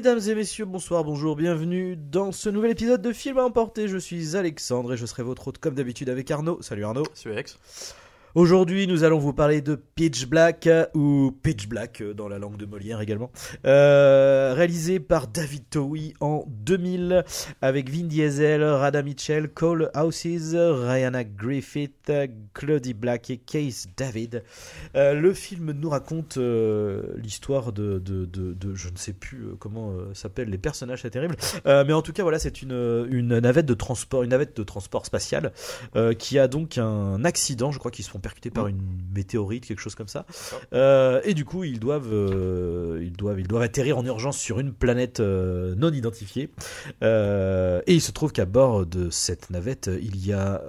Mesdames et messieurs, bonsoir, bonjour, bienvenue dans ce nouvel épisode de Film à emporter. Je suis Alexandre et je serai votre hôte comme d'habitude avec Arnaud. Salut Arnaud. Salut Alex. Aujourd'hui, nous allons vous parler de Pitch Black, euh, ou Pitch Black euh, dans la langue de Molière également, euh, réalisé par David Towie en 2000, avec Vin Diesel, Rada Mitchell, Cole Houses, Rihanna Griffith, Claudie Black et Case David. Le film nous raconte l'histoire de, de, de, je ne sais plus comment s'appellent les personnages, c'est terrible, mais en tout cas voilà, c'est une, une navette de transport, une navette de transport spatial qui a donc un accident, je crois qu'ils se font percuter par une météorite, quelque chose comme ça. Euh, et du coup, ils doivent, euh, ils doivent, ils doivent atterrir en urgence sur une planète euh, non identifiée. Et il se trouve qu'à bord de cette navette, il y a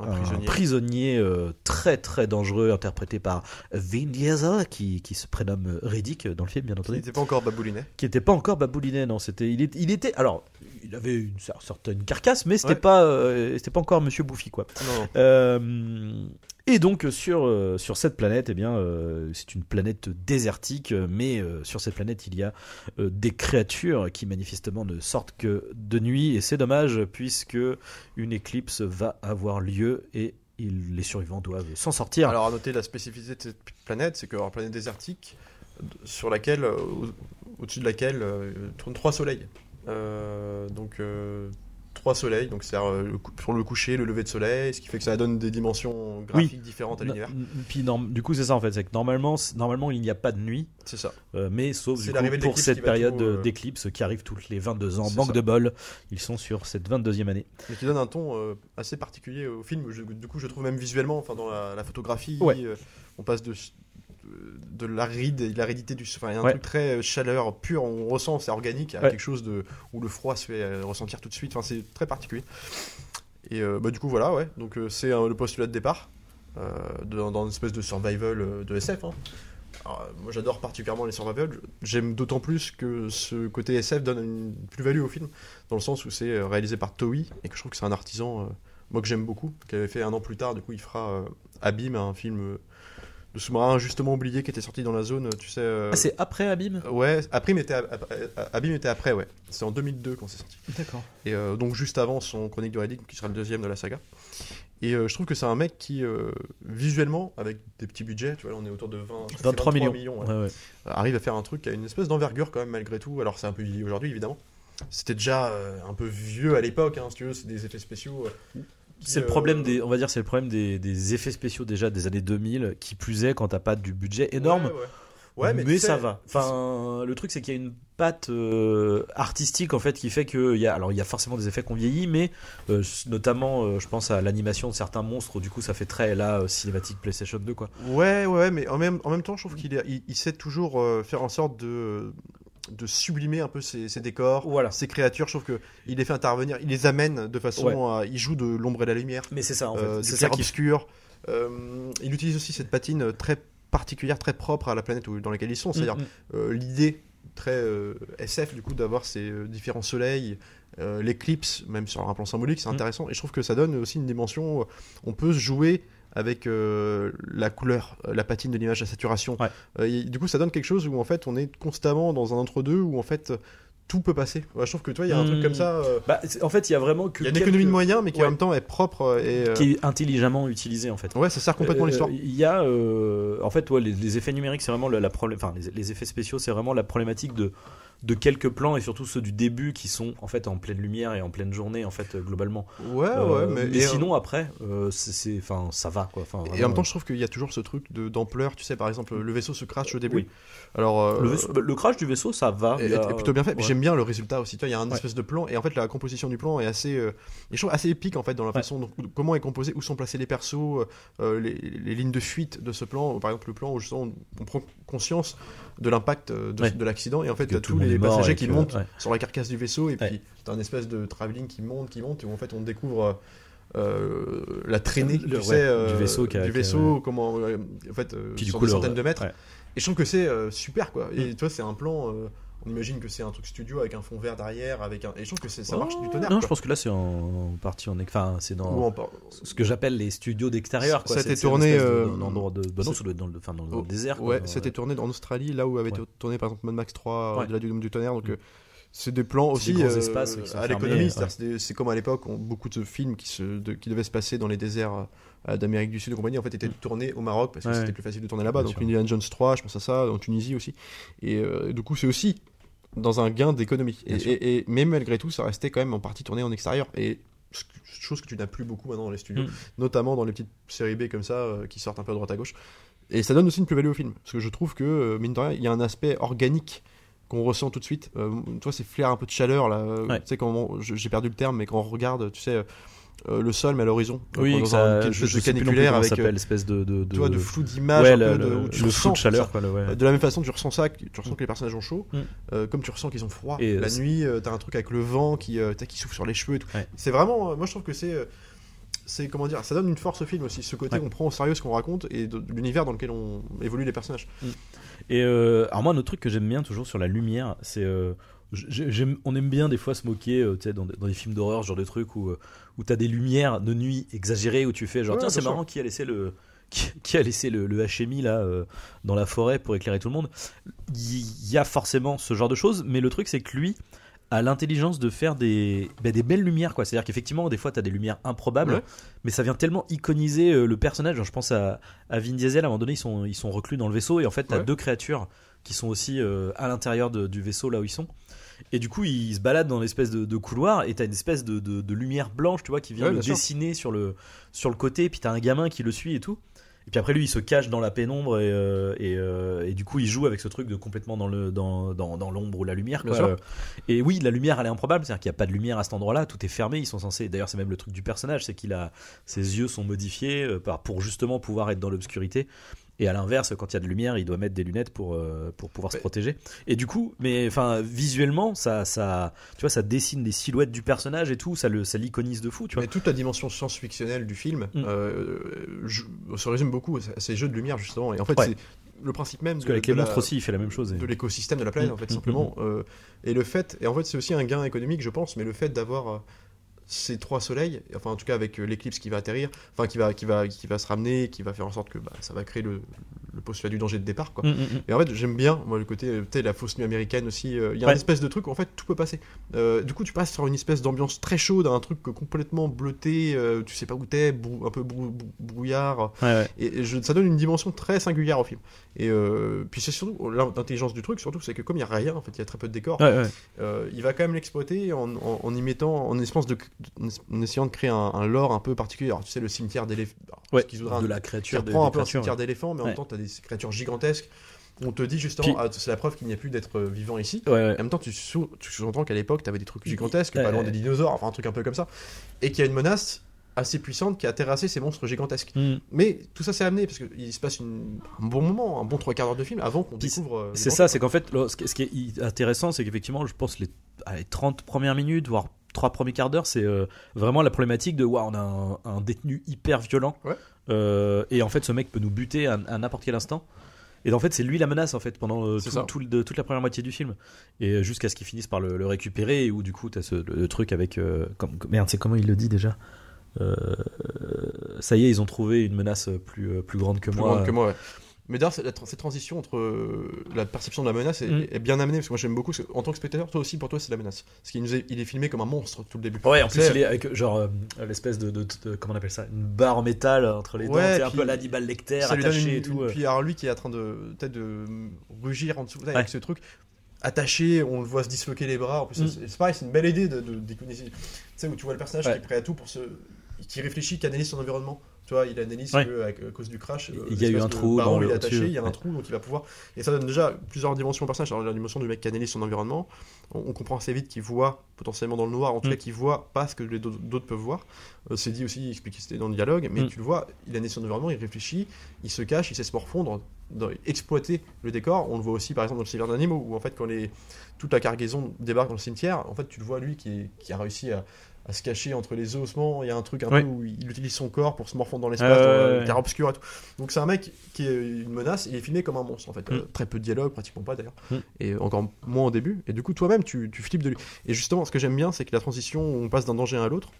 Un un, prisonnier. prisonnier très très dangereux, interprété par Vin Diesel, qui, qui se prénomme Riddick dans le film, bien entendu n'était pas encore baboulinet. qui était pas encore baboulinet non c'était il, est- il était alors il avait une cer- certaine carcasse mais c'était Ouais. pas euh, c'était pas encore monsieur Bouffi quoi Non. Euh, et donc sur euh, sur cette planète eh bien euh, c'est une planète désertique mais sur cette planète il y a des créatures qui manifestement ne sortent que de nuit et c'est dommage puisque une éclipse va avoir lieu et ils- les survivants doivent s'en sortir Alors à noter la spécificité de cette planète, c'est qu'une planète désertique sur laquelle, au- au-dessus de laquelle tournent trois soleils. Euh, donc euh, trois soleils, donc c'est euh, le cou- pour le coucher, le lever de soleil, ce qui fait que ça donne des dimensions graphiques différentes à l'univers. puis du coup c'est ça en fait c'est que normalement normalement il n'y a pas de nuit C'est ça. Euh, mais sauf du coup, pour cette période euh, d'éclipse qui arrive toutes les 22 ans. Ça. de bol, ils sont sur cette 22e année. Mais qui donne un ton euh, assez particulier au film. Je- du coup, je trouve même visuellement, enfin dans la, la photographie, Ouais. on passe de de l'aride l'aridité du enfin il y a un Ouais. truc très euh, chaleur pure. On ressent c'est organique quelque chose de où le froid se fait euh, ressentir tout de suite. Enfin c'est très particulier. Et euh, bah, du coup voilà ouais. Donc euh, c'est le postulat de départ dans, dans une espèce de survival de SF hein. Alors, moi j'adore particulièrement les survival. J'aime d'autant plus que ce côté SF donne une plus-value au film dans le sens où c'est réalisé par Toei et que je trouve que c'est un artisan moi que j'aime beaucoup qui avait fait un an plus tard. Du coup il fera euh, Abîme un film de sous-marin justement oublié qui était sorti dans la zone tu sais euh, Ah, c'est après Abîme ouais Abîme était, Abîme était après ouais c'est en 2002 quand c'est sorti D'accord. et euh, donc juste avant son Chronique de Riddick qui sera le deuxième de la saga et euh, je trouve que c'est un mec qui visuellement avec des petits budgets tu vois on est autour de 20 je crois que c'est 23 millions. ouais, Ouais, ouais. arrive à faire un truc qui a une espèce d'envergure quand même malgré tout. Alors c'est un peu vieilli aujourd'hui évidemment. C'était déjà un peu vieux à l'époque, hein, si tu veux, c'est des effets spéciaux. C'est le euh, problème des, on va dire, c'est le problème des, des effets spéciaux déjà des années 2000, qui plus est quand t'as pas du budget énorme. Ouais, ouais. Ouais, mais, mais, tu sais, ça va. Enfin, le truc c'est qu'il y a une patte euh, artistique en fait qui fait que il y a, alors il y a forcément des effets qu'on vieillit, mais euh, notamment, euh, je pense à l'animation de certains monstres. Du coup, ça fait très là cinématique PlayStation 2 quoi. Ouais, ouais, mais en même, en même temps, je trouve qu'il il, il sait toujours faire en sorte de de sublimer un peu ses, ses décors, Voilà. ses créatures. Je trouve que il les fait intervenir, il les amène de façon, Ouais. à, il joue de l'ombre et de la lumière. Mais c'est ça en fait. euh, c'est ça pierres qui obscures. Euh, il utilise aussi cette patine très particulière, très propre à la planète où- dans laquelle ils sont. C'est-à-dire Mm, mm. euh, l'idée très euh, SF du coup d'avoir ces euh, différents soleils, euh, l'éclipse, même sur un plan symbolique, c'est Mm. intéressant. Et je trouve que ça donne aussi une dimension. où on peut se jouer avec euh, la couleur, euh, la patine de l'image, la saturation. Ouais. Euh, et du coup, ça donne quelque chose où en fait on est constamment dans un entre-deux où en fait tout peut passer. Ouais, je trouve que toi, il y a un truc Mm. comme ça. euh, Bah, en fait, il y a vraiment que il y a une quelques- économie de moyens, mais qui Ouais. en même temps est propre et. euh, qui est intelligemment utilisé en fait. Ouais, ça sert complètement Euh, l'histoire. Il y a, en fait, ouais, les, les effets numériques, c'est vraiment la, la problème, enfin, les, les effets spéciaux, c'est vraiment la problématique de de quelques plans et surtout ceux du début qui sont en fait en pleine lumière et en pleine journée en fait euh, globalement. Ouais, Euh, ouais, mais, et, sinon après, euh, c'est- enfin, ça va quoi. Et en même temps, je trouve qu'il y a toujours ce truc de- d'ampleur. Tu sais, par exemple, le vaisseau se crache au début. Oui. Alors, euh, le, vaisseau- bah, le crash du vaisseau, ça va. est, a- est plutôt bien fait. ouais. J'aime bien le résultat aussi. Tu vois, il y a un Ouais. espèce de plan et en fait, la composition du plan est assez, euh, et je trouve assez épique en fait dans la façon dont comment est composé, où sont placés les persos, euh, les, les lignes de fuite de ce plan. Par exemple, le plan où justement on, on prend conscience de l'impact euh, de, Ouais. de l'accident et en fait, t'as tous les passagers qui que- montent ouais. sur la carcasse du vaisseau et puis t'as un espèce de travelling qui monte, qui monte, et où en fait on découvre euh, la traînée, Le- tu ouais, sais, euh, du vaisseau qui a- du qui a- vaisseau, comment, euh, en fait, euh, Puis du sur coup, centaines de mètres. ouais. Et je trouve que c'est euh, super quoi. Et Mm. tu vois, c'est un plan. Euh, on imagine que c'est un truc studio avec un fond vert derrière, avec un. Et je trouve que c'est- ça marche Oh, du tonnerre. Non, quoi. je pense que là, c'est en partie en. Enfin, c'est dans. Ou en par- ce que j'appelle les studios d'extérieur. Ça a été tourné, de- euh, endroit de. Bah non, ça doit être dans le, enfin, dans le Oh, désert. Ouais, c'était tourné en Australie, là où avait Ouais. été tourné par exemple Mad Max 3 Ouais. de la Dune du tonnerre. Donc Mm. euh, c'est des plans C'est aussi des euh, espaces qui sont à l'économie. ouais. c'est comme à l'époque, on- beaucoup de films qui, se, de- qui devaient se passer dans les déserts euh, d'Amérique du Sud et compagnie, en fait, étaient tournés au Maroc parce que Ouais, c'était plus facile de tourner là-bas. Donc sûr. Indiana Jones 3, je pense à ça, en Tunisie aussi. Et euh, du coup, c'est aussi dans un gain d'économie. Et, et- et- mais malgré tout, ça restait quand même en partie tourné en extérieur. Et chose que tu n'as plus beaucoup maintenant dans les studios, Mm. notamment dans les petites séries B comme ça euh, qui sortent un peu à droite à gauche. Et ça donne aussi une plus-value au film. Parce que je trouve que, euh, mine de rien, il y a un aspect organique qu'on ressent tout de suite. Euh, tu vois, ces flair un peu de chaleur, là. euh, Ouais. Tu sais, quand j'ai perdu le terme, mais quand on regarde, tu sais, euh, le sol, mais à l'horizon. Oui, dans un ça, quelque je, chose je caniculaire avec, euh, espèce de. de, de... tu vois, de flou d'image, Ouais, un le, tu le ressens flou de chaleur, quoi. le- ouais. De la même façon, tu ressens ça, tu ressens que les personnages ont chaud, Mm. euh, comme tu ressens qu'ils ont froid. Et, euh, la nuit, t'as un truc avec le vent qui, qui souffle sur les cheveux et tout. Ouais. C'est vraiment, moi je trouve que c'est, c'est comment dire, ça donne une force au film aussi, ce côté qu'on prend au sérieux ce qu'on raconte et l'univers dans lequel on évolue les personnages. Et euh, alors moi, un autre truc que j'aime bien toujours sur la lumière, c'est j'aime- on aime bien des fois se moquer, euh, dans, des- dans des films d'horreur, genre de trucs où euh, où t'as des lumières de nuit exagérées, où tu fais genre Ouais, tiens c'est marrant qui a laissé le qui, qui a laissé le, le HMI là euh, dans la forêt pour éclairer tout le monde. Il y a forcément ce genre de choses, mais le truc c'est que lui a l'intelligence de faire des, bah, des belles lumières quoi. C'est-à-dire qu'effectivement des fois t'as des lumières improbables, Ouais. mais ça vient tellement iconiser euh, le personnage. Genre, je pense à, à Vin Diesel, à un moment donné ils sont, ils sont reclus dans le vaisseau et en fait t'as Ouais. deux créatures qui sont aussi à l'intérieur de- du vaisseau là où ils sont. Et du coup, ils se baladent dans l'espèce de, de couloir et t'as une espèce de, de- de lumière blanche, tu vois, qui vient Ouais, le sûr. dessiner sur le, sur le côté. Puis t'as un gamin qui le suit et tout. Et puis après, lui, il se cache dans la pénombre et, euh, et, euh, et du coup, il joue avec ce truc de complètement dans le dans, dans, dans l'ombre ou la lumière. Quoi. Et oui, la lumière, elle est improbable. C'est-à-dire qu'il n'y a pas de lumière à cet endroit-là. Tout est fermé. Ils sont censés. D'ailleurs, c'est même le truc du personnage, c'est qu'il a ses yeux sont modifiés euh, pour justement pouvoir être dans l'obscurité. Et à l'inverse, quand il y a de lumière, il doit mettre des lunettes pour, euh, pour pouvoir se protéger. Et du coup, mais enfin, visuellement, ça, ça, tu vois, ça dessine des silhouettes du personnage et tout, ça le, ça l'iconise de fou, tu vois. Mais toute la dimension science-fictionnelle du film Mm. euh, je- se résume beaucoup à ces jeux de lumière justement. Et en fait, Ouais. c'est le principe même Parce qu'avec les monstres aussi, il fait la même chose. et- de l'écosystème de la planète Mm, en fait mm, simplement Euh, et le fait et en fait c'est aussi un gain économique je pense mais le fait d'avoir ces trois soleils enfin en tout cas avec euh, l'éclipse qui va atterrir enfin qui va qui va qui va se ramener qui va faire en sorte que bah, ça va créer le, le postulat du danger de départ quoi Mm, mm, mm. et en fait j'aime bien moi le côté tu sais la fausse nuit américaine aussi euh, il y a Ouais. une espèce de truc où en fait tout peut passer Euh, du coup tu passes sur une espèce d'ambiance très chaude un truc complètement bleuté euh, tu sais pas où t'es brou- un peu brou- brou- brouillard Ouais, ouais. et, et je- ça donne une dimension très singulière au film. Et puis c'est surtout l'intelligence du truc, surtout c'est que comme il y a rien, en fait, il y a très peu de décors. Il va quand même l'exploiter en, en- en y mettant, en, espèce de, en essayant de créer un, un lore un peu particulier. Alors tu sais le cimetière d'éléphants, Ouais, de la créature. de- reprend un peu un cimetière ouais. d'éléphants, mais en Ouais. même temps tu as des créatures gigantesques. On te dit justement, Puis- ah, c'est la preuve qu'il n'y a plus d'être euh, vivant ici. Ouais, ouais. En même temps, tu, sous- tu sous-entends qu'à l'époque, tu avais des trucs gigantesques, Ouais, pas loin ouais. des dinosaures, enfin un truc un peu comme ça, et qu'il y a une menace assez puissante qui a terrassé ces monstres gigantesques. Mm. Mais tout ça s'est amené parce qu'il se passe une- un bon moment, un bon trois quarts d'heure de film avant qu'on découvre. euh, les C'est ça, c'est qu'en fait, ce qui est i- intéressant, c'est qu'effectivement, je pense les, allez, 30 premières minutes, voire 3 premiers quarts d'heure, c'est euh, vraiment la problématique de waouh, on a un, un détenu hyper violent. Ouais. Euh, et en fait, ce mec peut nous buter à, à n'importe quel instant. Et en fait, c'est lui la menace en fait pendant euh, tout- de- toute la première moitié du film. Et jusqu'à ce qu'ils finissent par le, le récupérer, et où du coup, t'as ce le, le truc avec. comme, merde, c'est comment il le dit déjà? Ça y est, ils ont trouvé une menace plus, plus grande que plus moi. grande que moi. ouais. Mais d'ailleurs, cette transition entre euh, la perception de la menace est, Mm. est bien amenée parce que moi j'aime beaucoup. en tant que spectateur, toi aussi, pour toi, c'est la menace. Parce qu'il est, il est filmé comme un monstre tout le début. Ouais, en plus, il est avec genre euh, l'espèce de, de, de- comment on appelle ça, une barre en métal entre les dents, Ouais, c'est un peu l'animal lecter attaché une, et tout. une- euh. Puis alors lui qui est en train de peut-être de rugir en dessous Ouais. avec ce truc attaché, on le voit se disloquer les bras. En plus, Mm. c'est pareil, c'est une belle idée de, de. Tu sais où tu vois le personnage Ouais. qui est prêt à tout pour se, qui réfléchit, qui analyse son environnement. Tu vois, il analyse Ouais. que, à cause du crash. euh, Il y a eu un trou dans il est attaché, il y a un ouais. trou, donc il va pouvoir. Et ça donne déjà plusieurs dimensions au personnage. Alors la dimension du mec qui analyse son environnement, on, on comprend assez vite qu'il voit potentiellement dans le noir, en tout Mm. cas qu'il voit pas ce que les d'autres peuvent voir. Euh, c'est dit aussi, expliqué c'était dans le dialogue, mais Mm. tu le vois, il analyse son environnement, il réfléchit, il se cache, il sait se morfondre dans- exploiter le décor. On le voit aussi par exemple dans le Seigneur d'animaux où en fait quand les, toute la cargaison débarque dans le cimetière, en fait tu le vois lui qui a réussi à, à se cacher entre les ossements. Il y a un truc un Ouais. peu où il utilise son corps pour se morfondre dans l'espace, Ouais, dans ouais. terre obscur et tout. Donc c'est un mec qui est une menace. Il est filmé comme un monstre en fait. Mm. Euh, très peu de dialogue, pratiquement pas d'ailleurs, Mm. et encore moins au début. Et du coup toi-même tu, tu flippes de lui. Et justement, ce que j'aime bien, c'est que la transition où on passe d'un danger à l'autre,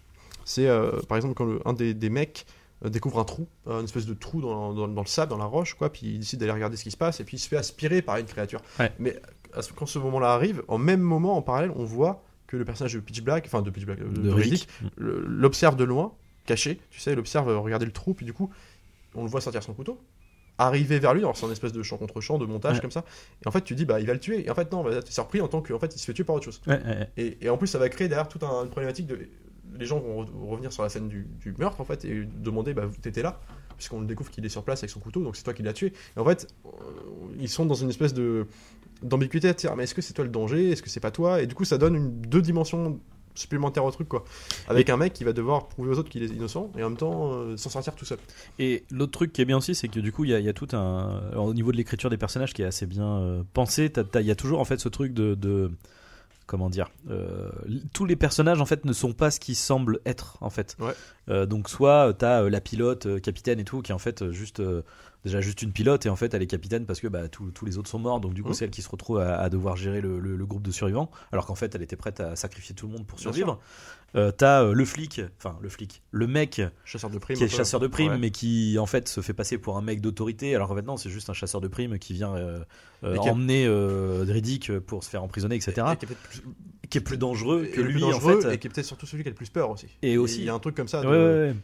c'est euh, par exemple quand le- un des, des mecs euh, découvre un trou, euh, une espèce de trou dans, dans- dans le sable, dans la roche, quoi, puis il décide d'aller regarder ce qui se passe, et puis il se fait aspirer par une créature. Ouais. Mais quand ce moment-là arrive, en même moment, en parallèle, on voit que le personnage de Pitch Black, enfin de Pitch Black, euh, de, de Riddick, Riddick. le- l'observe de loin, caché, tu sais, il observe euh, regarder le trou, puis du coup, on le voit sortir son couteau, arriver vers lui, alors c'est un espèce de champ contre champ, de montage Ouais. comme ça, et en fait tu dis, bah il va le tuer, et en fait non, bah, t'es surpris en tant qu'en fait il se fait tuer par autre chose. Ouais, ouais, ouais. Et, et en plus, ça va créer derrière toute un- une problématique de. Les gens vont re- revenir sur la scène du, du meurtre en fait et demander bah t'étais là puisqu'on découvre qu'il est sur place avec son couteau donc c'est toi qui l'as tué et en fait euh, ils sont dans une espèce de d'ambiguïté à dire mais est-ce que c'est toi le danger? Est-ce que c'est pas toi? Et du coup ça donne une deux dimensions supplémentaires au truc quoi avec un mec qui va devoir prouver aux autres qu'il est innocent et en même temps euh, s'en sortir tout seul Et l'autre truc qui est bien aussi, c'est que du coup, il y, a- il y a tout un. alors, au niveau de l'écriture des personnages qui est assez bien euh, pensé, il y a toujours en fait ce truc de. de- comment dire euh, Tous les personnages en fait ne sont pas ce qu'ils semblent être en fait. Ouais. Euh, donc, soit euh, t'as la pilote, capitaine et tout, qui est en fait juste. Déjà juste une pilote et en fait elle est capitaine parce que bah, tous tous les autres sont morts donc du coup c'est elle qui se retrouve à, à devoir gérer le, le- le groupe de survivants alors qu'en fait elle était prête à sacrifier tout le monde pour survivre. Euh, T'as euh, le flic, enfin le flic, le mec chasseur de primes qui est chasseur de primes, Ouais. mais qui en fait se fait passer pour un mec d'autorité, alors qu'en fait non, c'est juste un chasseur de primes qui vient euh, qui emmener Riddick pour se faire emprisonner, etc. Et qui est plus- qui est plus dangereux que lui dangereux, en fait. et qui est peut-être surtout celui qui a le plus peur aussi Et aussi- il y a un truc comme ça de- ouais, ouais.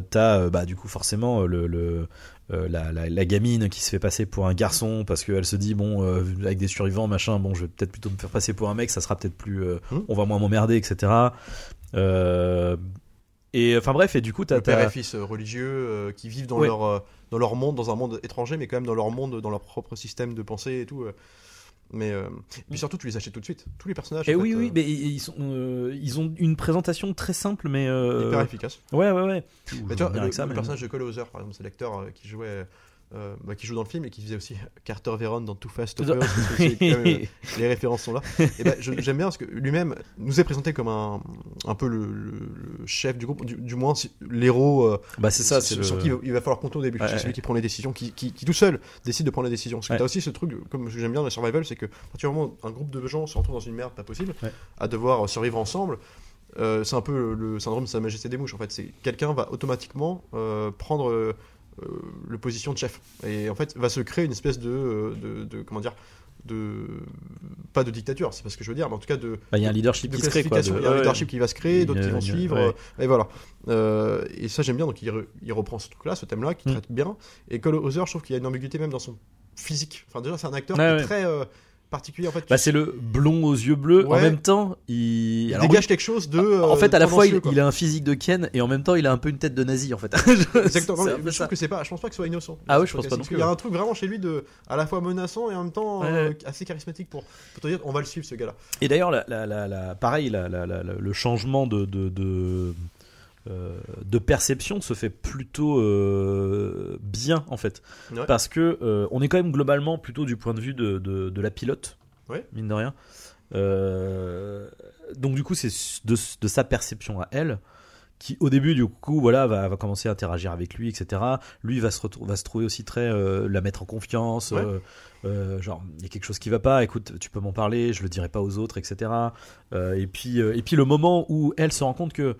T'as euh, bah du coup forcément euh, le, le euh, la, la, la gamine qui se fait passer pour un garçon parce qu'elle se dit bon euh, avec des survivants machin bon je vais peut-être plutôt me faire passer pour un mec ça sera peut-être plus euh, Hmm. on va moins m'emmerder etc et enfin bref et du coup t'as le père et fils religieux qui vivent dans Ouais. leur dans leur monde dans un monde étranger mais quand même dans leur monde dans leur propre système de pensée et tout. Mais euh, et puis surtout tu les achètes tout de suite tous les personnages Et en oui, fait, oui, euh, mais ils, sont, euh, ils ont une présentation très simple, mais. euh, hyper efficace ouais, ouais, ouais. mais tu vois, le, ça, le mais- personnage de Cole Hauser par exemple c'est l'acteur euh, qui jouait euh, bah, qui joue dans le film et qui faisait aussi Carter Veron dans Too Fast Too Furious euh, les références sont là et je- j'aime bien parce que lui-même nous est présenté comme un un peu le, chef du groupe du, du moins l'héros euh, Bah, c'est ça, c'est sur, le. sur qui il va- falloir compter au début. Ouais, c'est ouais. celui qui prend les décisions, qui, qui, qui tout seul décide de prendre les décisions. Parce que Ouais. t'as aussi ce truc, comme j'aime bien dans le survival, c'est que à partir du moment où un groupe de gens se retrouve dans une merde pas possible, à devoir survivre ensemble, euh, c'est un peu le, syndrome de sa majesté des mouches. En fait, c'est quelqu'un va automatiquement euh, prendre euh, euh, le position de chef et en fait va se créer une espèce de, euh, de, de- comment dire de pas de dictature c'est pas ce que je veux dire mais en tout cas de Bah, il y a un leadership de qui se crée, quoi. classification. de- Il y a un ouais, leadership qui va se créer, d'autres qui vont suivre, ouais. euh, et voilà. Euh, et ça j'aime bien, donc il, re- il reprend ce truc-là, ce thème-là, qui Mm. traite bien. Et Cole Hauser, je trouve qu'il y a une ambiguïté même dans son physique. Enfin déjà c'est un acteur qui est très euh, particulier en fait. Bah, c'est le blond aux yeux bleus. En même temps, il. il alors, dégage quelque chose de. en euh, fait, à la fois, il, il a un physique de Ken et en même temps, il a un peu une tête de nazi, en fait. Exactement. Mais je trouve que c'est pas. Je pense pas que ce soit innocent. Ah ce je pense pas non plus, qu'il y a un truc vraiment chez lui de, à la fois menaçant et en même temps Ouais, euh, assez charismatique pour, pour te dire, on va le suivre ce gars-là. Et d'ailleurs, la, la, la, pareil, le changement de, de, de, euh, de perception se fait plutôt euh, bien en fait, Ouais. parce que euh, on est quand même globalement plutôt du point de vue de, de, de la pilote, Ouais. mine de rien. Euh, donc du coup, c'est de, de sa perception à elle qui au début du coup voilà va, va commencer à interagir avec lui etc lui va se va se trouver aussi très euh, la mettre en confiance Ouais. euh, euh, genre il y a quelque chose qui va pas écoute tu peux m'en parler je le dirai pas aux autres etc Euh, et puis euh, et puis le moment où elle se rend compte que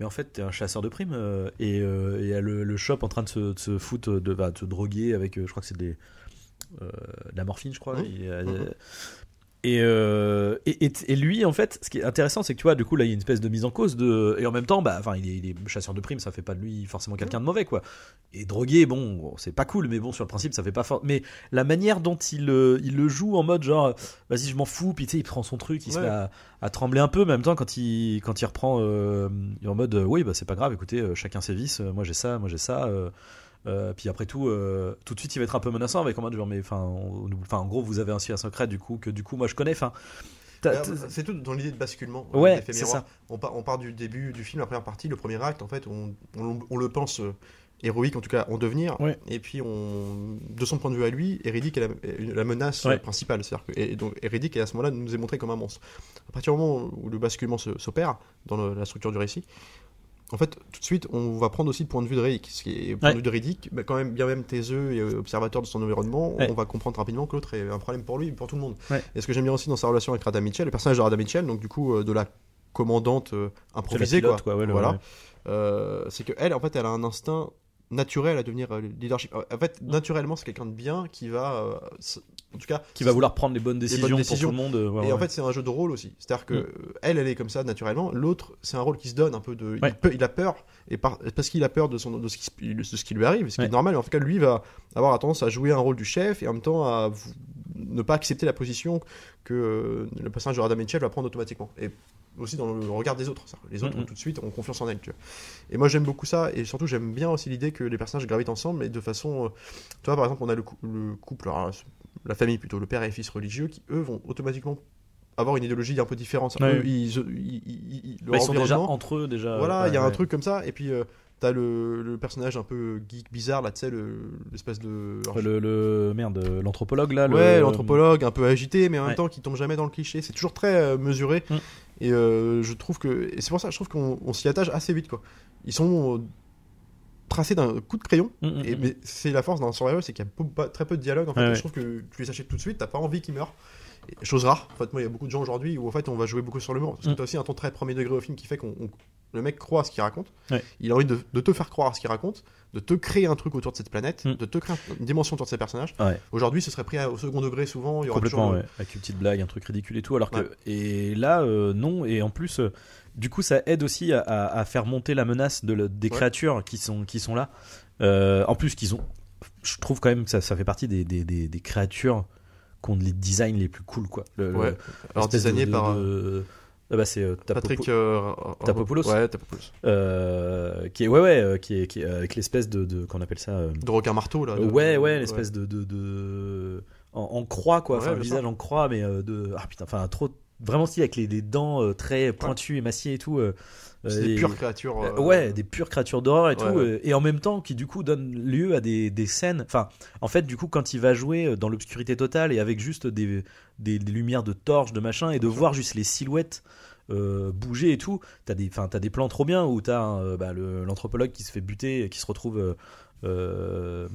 mais en fait t'es un chasseur de primes euh, et, euh, et elle le, le chope en train de se, de se foutre de, bah, de se droguer avec euh, je crois que c'est des de la morphine je crois. Et, euh, Mhm. Et, euh, et, lui, en fait, ce qui est intéressant, c'est que tu vois, du coup, là, il y a une espèce de mise en cause de. Et en même temps, bah, enfin, il est, il est chasseur de primes, ça fait pas de lui forcément quelqu'un de mauvais, quoi. Et drogué, bon, c'est pas cool, mais bon, sur le principe, ça fait pas fort. Mais la manière dont il, euh, il le joue en mode genre, vas-y, je m'en fous, puis tu sais, il prend son truc, il se met à, à trembler un peu, mais en même temps, quand il, quand il reprend, euh, il est en mode, oui, bah, c'est pas grave, écoutez, chacun ses vices, moi j'ai ça, moi j'ai ça. euh, euh, puis après tout, euh, tout de suite, il va être un peu menaçant avec en genre, mais enfin, en gros, vous avez ainsi un secret du coup que du coup, moi je connais. Enfin, C'est tout dans l'idée de basculement. Ouais, c'est ça. On part, on part du début du film, la première partie, le premier acte, en fait, on, on, on le pense euh, héroïque en tout cas en devenir. Ouais. Et puis on, de son point de vue à lui, Eridic est la, la menace Ouais. principale. C'est-à-dire que et donc Eridic à ce moment-là nous est montré comme un monstre. À partir du moment où le basculement s'opère dans le- la structure du récit. En fait, tout de suite, on va prendre aussi le point de vue de Redick. Ce qui est, point Ouais. de vue de Redick, bah, quand même, bien même taiseux et euh, observateur de son environnement, Ouais. on va comprendre rapidement que l'autre est un problème pour lui et pour tout le monde. Ouais. Et ce que j'aime bien aussi dans sa relation avec Rada Mitchell, le personnage de Rada Mitchell, donc du coup, euh, de la commandante euh, la improvisée, pilote, quoi. quoi, ouais, le- voilà. Euh, c'est que elle, en fait, elle a un instinct naturel à devenir euh, leadership. En fait, naturellement, c'est quelqu'un de bien qui va, euh, en tout cas, Qui va vouloir prendre les bonnes décisions, décisions. pour tout le monde. euh, ouais, et en fait, c'est un jeu de rôle aussi. C'est-à-dire que Mm. elle, elle est comme ça naturellement. L'autre, c'est un rôle qui se donne un peu de. Ouais. Il, peut- il a peur et par- parce qu'il a peur de, son, de, ce qui, se- de ce qui lui arrive, ce qui Ouais. est normal. En tout cas, lui va avoir tendance à jouer un rôle du chef et en même temps à ne pas accepter la position que le personnage de Radha Mitchell va prendre automatiquement. Et aussi dans le regard des autres. Les autres tout de suite ont confiance en elle. Tu vois. Et moi j'aime beaucoup ça et surtout j'aime bien aussi l'idée que les personnages gravitent ensemble mais de façon. euh, tu vois par exemple on a le, cou- le couple, alors, la famille plutôt, le père et fils religieux qui eux vont automatiquement avoir une idéologie un peu différente. Ouais. Eux, ils, ils- ils- ils- leur ils sont déjà entre eux déjà. voilà, il y a ouais, un truc comme ça et puis euh, t'as le, le personnage un peu geek bizarre là, tu sais, le- l'espèce de. alors, Le, le- merde, l'anthropologue là. le- Ouais, l'anthropologue un peu agité, mais en même temps qui tombe jamais dans le cliché. C'est toujours très euh, mesuré. Mm. Et euh, je trouve que. Et c'est pour ça je trouve qu'on on s'y attache assez vite, quoi. Ils sont euh, tracés d'un coup de crayon. Mm, mm, Et, mm. mais c'est la force d'un survival, c'est qu'il y a pas- très peu de dialogue. En fait, ouais. je trouve que tu les achètes tout de suite, t'as pas envie qu'ils meurent. Chose rare. En fait, moi, il y a beaucoup de gens aujourd'hui où en fait on va jouer beaucoup sur le mur. Parce que Mm. t'as aussi un ton très premier degré au film qui fait qu'on on- le mec croit à ce qu'il raconte. Ouais. Il a envie de, de te faire croire à ce qu'il raconte, de te créer un truc autour de cette planète, Mm. de te créer une dimension autour de ces personnages. Ouais. Aujourd'hui, ce serait pris au second degré souvent. Il y aura Complètement, toujours, ouais. avec une petite blague, un truc ridicule et tout. Alors que et là, euh, non. Et en plus, euh, du coup, ça aide aussi à, à- à faire monter la menace de le- des créatures qui sont qui sont là. Euh, en plus, qu'ils ont. Je trouve quand même que ça, ça fait partie des, des, des, des créatures qui ont les designs les plus cool, quoi. Le- Ouais. le- Alors designé de- par de- Ah bah c'est euh, Patrick euh, Tapopoulos. Ouais, Tapopoulos. euh, qui est ouais ouais euh, qui est, qui est avec l'espèce de, de qu'on appelle ça euh, De requin marteau là. de- ouais ouais l'espèce de, de, de- en, en croix quoi Ouais, enfin le visage en croix mais euh, de ah putain enfin trop vraiment stylé avec les, des dents euh, très pointues émaciées et tout euh, C'est euh, des pures créatures. euh, euh, ouais, des pures créatures d'horreur et Ouais, tout, ouais. et en même temps qui du coup donnent lieu à des, des scènes. Enfin, en fait, du coup, quand il va jouer dans l'obscurité totale et avec juste des, des, des lumières de torches, de machin, et de voir juste les silhouettes euh, bouger et tout, t'as des, des plans trop bien où t'as euh, bah, l'anthropologue qui se fait buter, et qui se retrouve. Euh, euh,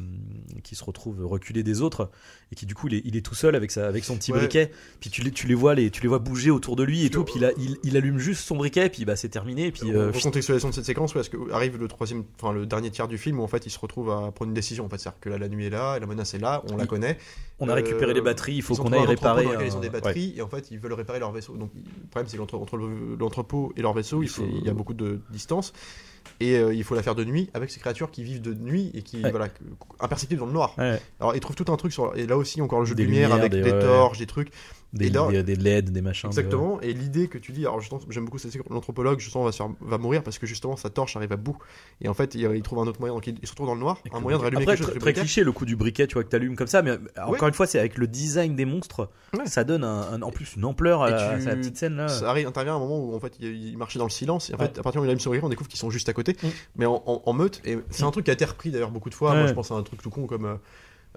qui se retrouve reculé des autres et qui du coup il est, il est tout seul avec sa avec son petit Ouais. briquet puis tu les tu les vois les tu les vois bouger autour de lui et tout puis il, a- il, il allume juste son briquet puis bah c'est terminé puis euh, contextualisation de cette séquence, parce que arrive le troisième, enfin le dernier tiers du film où en fait il se retrouve à prendre une décision. En fait, c'est-à-dire que là, la nuit est là, et la menace est là, on la connaît. On a Euh, récupéré les batteries, il faut qu'on aille un réparer. Lequel ils ont un- des ouais. batteries et en fait ils veulent réparer leur vaisseau. Donc le problème c'est entre le- l'entrepôt et leur vaisseau, faut- il y a beaucoup de distance. Et euh, il faut la faire de nuit avec ces créatures qui vivent de nuit et qui Ouais. voilà imperceptibles dans le noir. Ouais, Alors ils trouvent tout un truc sur et là aussi encore le jeu Des de lumière avec des- des, torches, des trucs. Des, là- des, des LED, des machins. des- Exactement. Et l'idée que tu dis, alors j'aime beaucoup l'anthropologue, justement, va, se faire- va mourir parce que justement sa torche arrive à bout. Et en fait, il, il trouve un autre moyen, donc il, il se retrouve dans le noir, un moyen de rallumer Après, quelque très, très cliché le coup du briquet, tu vois, que t'allumes comme ça, mais euh, encore une fois, c'est avec le design des monstres, Ouais. ça donne un, un- en plus une ampleur à, tu- à la petite scène là. Ça arrive, intervient un moment où en fait il, il marchait dans le silence. Et en Ouais. fait, à partir du moment où il allume son briquet, on découvre qu'ils sont juste à côté, Mm. mais en, en- en meute. Et c'est un truc qui a été repris d'ailleurs beaucoup de fois. Moi, je pense à un truc tout con comme. euh,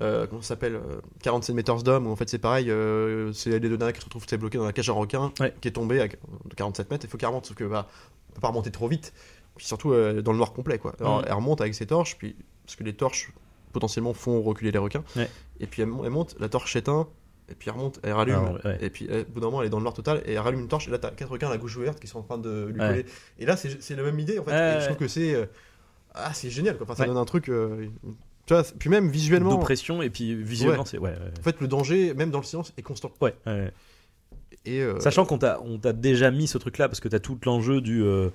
euh, comment ça s'appelle euh, 47 Meters d'hommes où en fait c'est pareil euh, c'est les deux nanas qui se retrouvent bloquées dans la cage à requin Ouais. qui est tombée à 47 mètres il faut qu'elle remonte sauf que bah peut pas remonter trop vite puis surtout euh, dans le noir complet quoi. Alors elle remonte avec ses torches puis parce que les torches potentiellement font reculer les requins. Ouais. et puis elle, mon- elle monte la torche s'éteint et puis elle remonte elle rallume. Ouais. et puis euh, au bout d'un moment elle est dans le noir total et elle rallume une torche et là t'as quatre requins à la gauche ouverte qui sont en train de lui coller. Et là c'est la même idée en fait. Et je trouve que c'est euh, ah c'est génial quoi. Enfin, ça Ouais. donne un truc euh, tu vois puis même visuellement D'oppression et puis visuellement, Ouais. c'est ouais. ouais. en fait, le danger, même dans le silence, est constant. Ouais, ouais. Et euh, Sachant qu'on t'a on t'a déjà mis ce truc là parce que t'as tout l'enjeu du euh,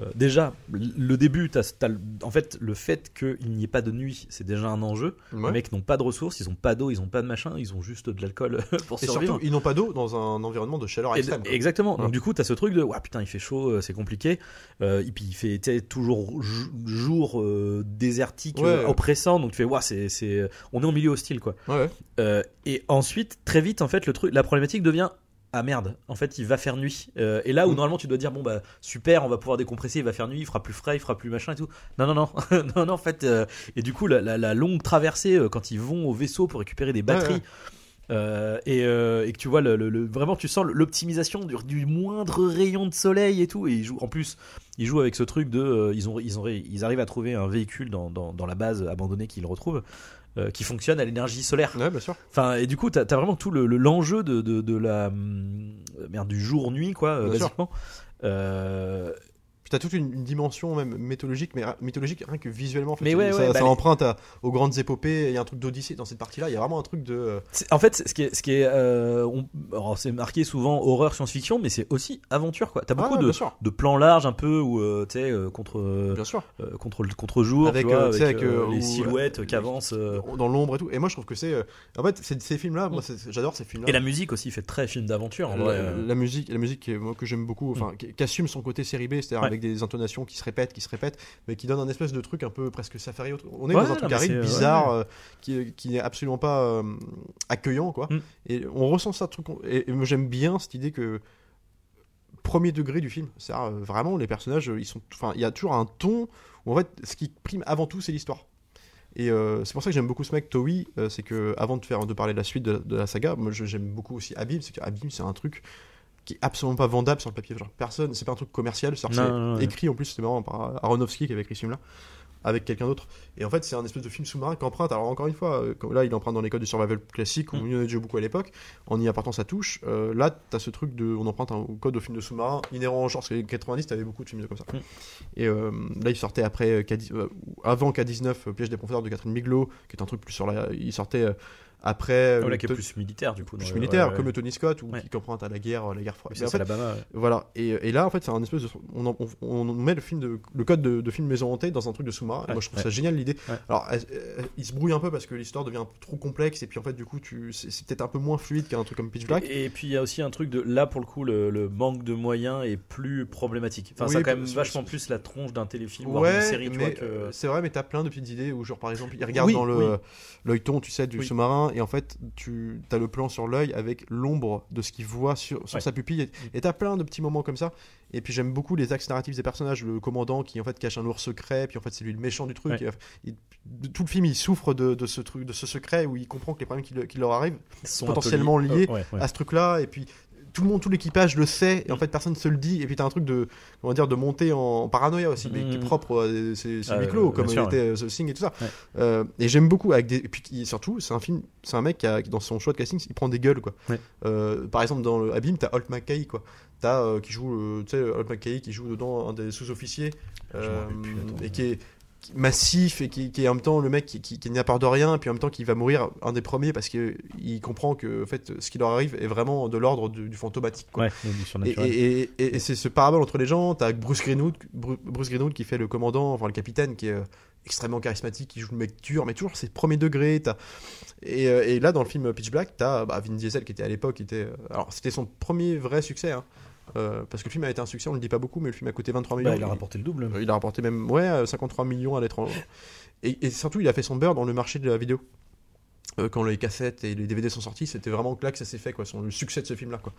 euh, déjà le début le- en fait le fait qu'il n'y ait pas de nuit c'est déjà un enjeu ouais. les mecs n'ont pas de ressources ils ont pas d'eau ils ont pas de machin ils ont juste de l'alcool pour et survivre surtout, ils n'ont pas d'eau dans un environnement de chaleur extrême. exactement. Ouais. Donc du coup, t'as ce truc de, ouais putain, il fait chaud, euh, c'est compliqué. Euh, et puis il fait tu toujours jou- jour euh, désertique, Ouais. euh, oppressant. Donc tu fais, ouais, c'est, on est en milieu hostile quoi. Euh, et ensuite, très vite, en fait, le truc, la problématique devient ah merde, en fait il va faire nuit. Euh, et là où Mm. normalement tu dois dire bon bah super, on va pouvoir décompresser, il va faire nuit, il fera plus frais, il fera plus machin et tout. Non non non, non non en fait euh, et du coup la, la- la longue traversée euh, quand ils vont au vaisseau pour récupérer des batteries. ouais. et, et que tu vois le, le- le- vraiment tu sens l'optimisation du, du moindre rayon de soleil et tout et ils jouent en plus ils jouent avec ce truc de ils ont ils ont ils arrivent à trouver un véhicule dans, dans, dans la base abandonnée qu'ils retrouvent euh, qui fonctionne à l'énergie solaire Ouais, bien sûr. Enfin, et du coup, t'as as vraiment tout le- le- l'enjeu de, de, de la hum, merde du jour-nuit, quoi, euh, sûr. basiquement. Euh, t'as toute une, une dimension même mythologique, mais mythologique rien que visuellement. En fait, Mais ça, ouais, ça, ouais, bah, ça les- emprunte à- aux grandes épopées. Il y a un truc d'Odyssée dans cette partie-là. Il y a vraiment un truc de. euh, en fait, ce qui est, ce qui est, euh, on- c'est marqué souvent horreur science-fiction, mais c'est aussi aventure, quoi. T'as ah, beaucoup de, de plans larges, un peu où, euh, tu sais, euh, contre, bien sûr. contre le contre-jour, Avec, vois, les silhouettes qui avancent. Dans l'ombre et tout. Et moi, je trouve que c'est. En fait, c'est- ces films-là, moi, c'est- j'adore ces films-là. et la musique aussi fait très film d'aventure, en la, musique, la musique moi, que j'aime beaucoup, enfin, qui, qui assume son côté série B, c'est-à-dire Ouais. avec des intonations qui se répètent, qui se répètent, mais qui donne un espèce de truc un peu presque safari. On est Ouais, dans un truc aride, bizarre, ouais, euh, qui, qui n'est absolument pas euh, accueillant, quoi. Mm. Et on ressent ça, truc. Et, et j'aime bien cette idée que premier degré du film, c'est vraiment les personnages, ils sont, enfin, il y a toujours un ton où en fait, ce qui prime avant tout, c'est l'histoire. Et euh, c'est pour ça que j'aime beaucoup ce mec, Toei. euh, c'est que avant de faire de parler de la suite de, de la saga, moi j'aime beaucoup aussi Abim. C'est que Abim, c'est un truc qui est absolument pas vendable sur le papier. Genre personne, c'est pas un truc commercial. c'est- écrit en plus, c'est marrant par Aronofsky qui avait écrit ce film-là avec quelqu'un d'autre. Et en fait, c'est un espèce de film sous-marin qui emprunte. Alors encore une fois, euh, là, il emprunte dans les codes du survival classique. Mm. On y en a déjà beaucoup à l'époque. En y apportant sa touche. Euh, là, t'as ce truc de, on emprunte un code au film de sous-marin inhérent au genre. Parce que les 90, t'avais beaucoup de films comme ça. Mm. Et euh, là, il sortait après, euh, K10 ou avant K19, euh, Piège des profondeurs de Catherine Bigelow, qui est un truc plus sur la. Il sortait après. Oh, euh, là, qui est plus militaire, du coup. plus militaire, ouais, comme le Tony Scott, ou Ouais. qui emprunte à la guerre, euh, la guerre froide. Oui, c'est Alabama, voilà. Et, et là, en fait, c'est un espèce de. On, on- on met le film de, le code de, de film maison hantée dans un truc de sous-marin. Moi, je trouve ça génial l'idée. Alors, elle- elle- il se brouille un peu parce que l'histoire devient un peu trop complexe. Et puis, en fait, du coup, tu, c'est, peut-être un peu moins fluide qu'un truc comme Pitch Black. Et, et puis il y a aussi un truc de là pour le coup le, le manque de moyens est plus problématique. Enfin ça a Oui, quand même c'est- vachement plus la tronche d'un téléfilm voire d'une série tu vois mais que euh, c'est vrai, mais t'as plein de petites idées où, genre, par exemple, il regarde Oui, dans le oui. euh, l'œilleton, tu sais, du Oui. sous-marin, et en fait, tu as le plan sur l'œil avec l'ombre de ce qu'il voit sur, sur Ouais. sa pupille. Et- Et t'as plein de petits moments comme ça. Et puis j'aime beaucoup les axes narratifs des personnages. Le commandant qui en fait cache un lourd secret, puis en fait c'est lui le méchant du truc. Ouais. Et, tout le film, il souffre de, de ce truc, de ce secret où il comprend que les problèmes qui, le- qui leur arrivent sont potentiellement liés. liés Euh, ouais, ouais. à ce truc-là. Et puis tout le monde, tout l'équipage le sait, et en fait personne se le dit. Et puis t'as un truc de, comment dire, de monter en paranoïa aussi, mais qui est Mhm. propre à des- ces ces Ah, huis clos, comme sûr, était euh, The Thing et tout ça. Ouais. Euh, et j'aime beaucoup avec des, et puis surtout, c'est un film, c'est un mec qui, a, qui, dans son choix de casting, il prend des gueules quoi. Ouais. Euh, par exemple dans le Abîme, t'as Holt McKay quoi. T'as euh, qui joue, tu sais, Holt McKay qui joue dedans un des sous-officiers et qui est massif et qui, qui est en même temps le mec qui, qui, qui n'a peur de rien, puis en même temps qui va mourir un des premiers parce que il comprend que en fait ce qui leur arrive est vraiment de l'ordre du, du fantomatique. Quoi. Ouais, du Et, et, et- et- et c'est ce parabole entre les gens. T'as Bruce Greenwood, Bru- Bruce Greenwood qui fait le commandant, enfin le capitaine, qui est euh, extrêmement charismatique, qui joue le mec dur, mais toujours c'est premier degré. Et, euh, et là dans le film Pitch Black, t'as bah, Vin Diesel qui était à l'époque, était euh, alors c'était son premier vrai succès. hein. Euh, parce que le film a été un succès, on le dit pas beaucoup, mais le film a coûté 23 millions. Bah, il a rapporté le double. Euh, Il a rapporté même ouais, euh, 53 millions à l'étranger. Et, et surtout, il a fait son beurre dans le marché de la vidéo. Euh, quand les cassettes et les DVD sont sortis, c'était vraiment là que ça s'est fait, quoi, son, le succès de ce film-là. Quoi.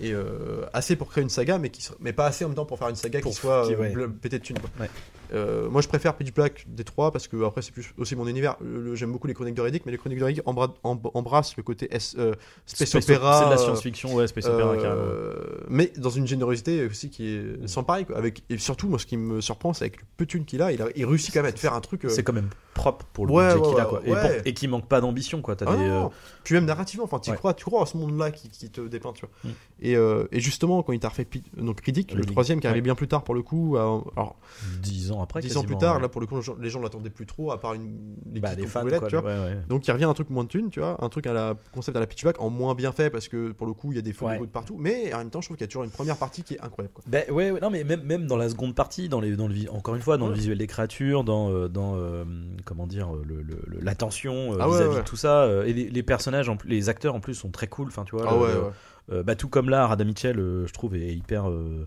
Et euh, assez pour créer une saga, mais, qui, mais pas assez en même temps pour faire une saga Pour- qui soit qui- euh, ouais. pété de thunes. Quoi. Ouais. Euh, moi, je préfère Pitch Black des trois parce que après c'est plus aussi mon univers. J'aime beaucoup les chroniques de Riddick, mais les chroniques de embra- em- embrassent le côté S, euh, space, opéra. C'est de la science-fiction, ouais, space opéra euh, mais dans une générosité aussi qui est sans pareil. Quoi. Avec, et surtout, moi, ce qui me surprend, c'est avec le peu de qu'il a, il a, il réussit quand même à te faire un truc. C'est quand même propre pour le Ouais, budget ouais, qu'il a, ouais, quoi. Et, qui manque pas d'ambition, quoi. T'as Ah des, euh. Puis même narrativement, enfin, tu crois, tu crois à ce monde-là qui, qui te dépeint, tu vois. Mm. Et, euh, et justement, quand il t'a refait donc Riddick, le troisième qui arrivait bien plus tard pour le coup, à- alors dix ans après. dix ans plus tard, là pour le coup, les gens- l'attendaient plus trop, à part une les bah, des fans, quoi. tu vois. Donc il revient un truc moins de thunes, tu vois, un truc à la concept à la pitch black en moins bien fait parce que pour le coup il y a des faux de partout, mais en même temps je trouve qu'il y a toujours une première partie qui est incroyable. Quoi. Ben, ouais, non, mais même, même dans la seconde partie, dans les, dans le, encore une fois, dans le visuel des créatures, dans, euh, dans euh, comment dire, euh, le, le- le- l'attention euh, Ah vis-à-vis ouais. de tout ça, euh, et les, les personnages, en les acteurs en plus sont très cool, enfin tu vois. Ah ouais, bah, tout comme là, Radha Mitchell, je trouve, est hyper. euh,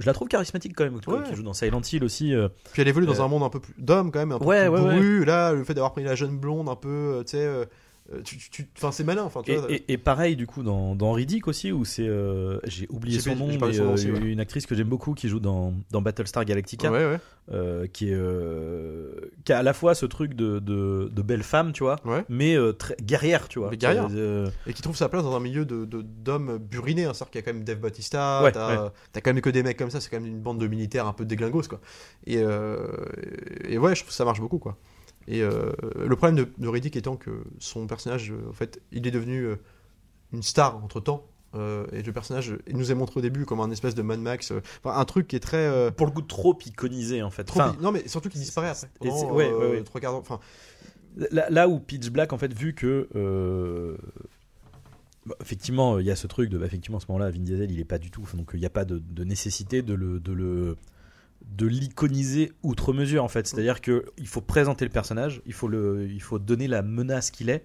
je la trouve charismatique quand même, Ouais. qui joue dans Silent Hill aussi. euh, Puis elle évolue dans Euh, un monde un peu plus d'homme quand même, un peu Ouais, plus ouais, bourru. Là, le fait d'avoir pris la jeune blonde un peu, tu sais, tu, tu- c'est malin. Enfin, Et, vois, et- et pareil du coup dans, dans Riddick aussi où c'est euh, j'ai oublié son nom mais son nom euh, aussi, ouais. une actrice que j'aime beaucoup qui joue dans, dans Battlestar Galactica ouais, ouais, euh, qui est euh, qui a à la fois ce truc de, de, de belle femme tu vois mais euh, très guerrière tu vois Mais guerrière. Euh, Et qui trouve sa place dans un milieu de de- d'hommes burinés. Hein, C'est-à-dire qu'il y a quand même Dave Bautista, Ouais, t'as quand même que des mecs comme ça. C'est quand même une bande de militaires un peu déglingos, quoi. Et, euh, et ouais, je trouve que ça marche beaucoup, quoi. Et euh, le problème de, de Riddick étant que son personnage, euh, en fait, il est devenu euh, une star entre temps. et le personnage, il nous est montré au début comme un espèce de Mad Max, euh, enfin, un truc qui est très. euh, pour le coup trop iconisé en fait trop Enfin, bi- non, mais surtout qu'il disparaît après. Pendant, ouais, ouais, ouais. trois quarts Enfin, là, là où Pitch Black en fait vu que bah, effectivement il y a ce truc de bah, effectivement à ce moment-là Vin Diesel il est pas du tout donc il n'y a pas de, de nécessité de le de le de l'iconiser outre mesure en fait c'est à dire que il faut présenter le personnage il faut le il faut donner la menace qu'il est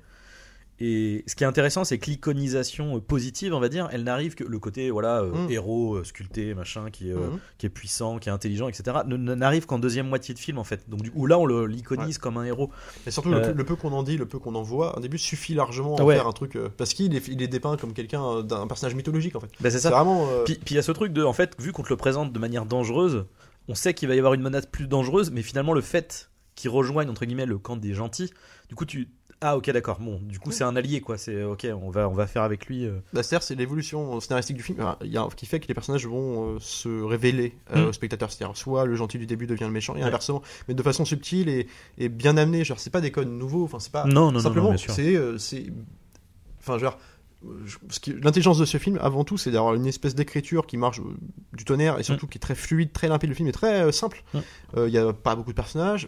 et ce qui est intéressant c'est que l'iconisation positive on va dire elle n'arrive que le côté voilà euh, Mm. héros euh, sculpté machin qui est euh, mhm. qui est puissant, qui est intelligent, etc., n'arrive qu'en deuxième moitié de film en fait. Donc du coup là on l'iconise comme un héros. Et surtout, le, Euh, peu, le peu qu'on en dit, le peu qu'on en voit, au début suffit largement à Ouais. faire un truc. parce qu'il est, il est dépeint comme quelqu'un d'un personnage mythologique en fait. Ben, c'est ça. vraiment. Puis puis il y a ce truc de, en fait, vu qu'on te le présente de manière dangereuse, on sait qu'il va y avoir une menace plus dangereuse, mais finalement le fait qu'il rejoigne entre guillemets le camp des gentils, du coup tu ah ok d'accord bon du coup c'est un allié quoi c'est ok on va on va faire avec lui euh. Bah, C'est-à-dire, c'est l'évolution scénaristique du film il y a, qui fait que les personnages vont euh, se révéler euh, Mm. aux spectateurs. C'est-à-dire, soit le gentil du début devient le méchant, et Ouais. inversement, mais de façon subtile et, et bien amenée. Genre, c'est pas des codes nouveaux, enfin, c'est pas. non non non, simplement, c'est. euh, c'est- Enfin, genre. L'intelligence de ce film, avant tout, c'est d'avoir une espèce d'écriture qui marche euh, du tonnerre et surtout qui est très fluide, très limpide. Le film est très euh, simple. Mm. Euh, Il y a pas beaucoup de personnages.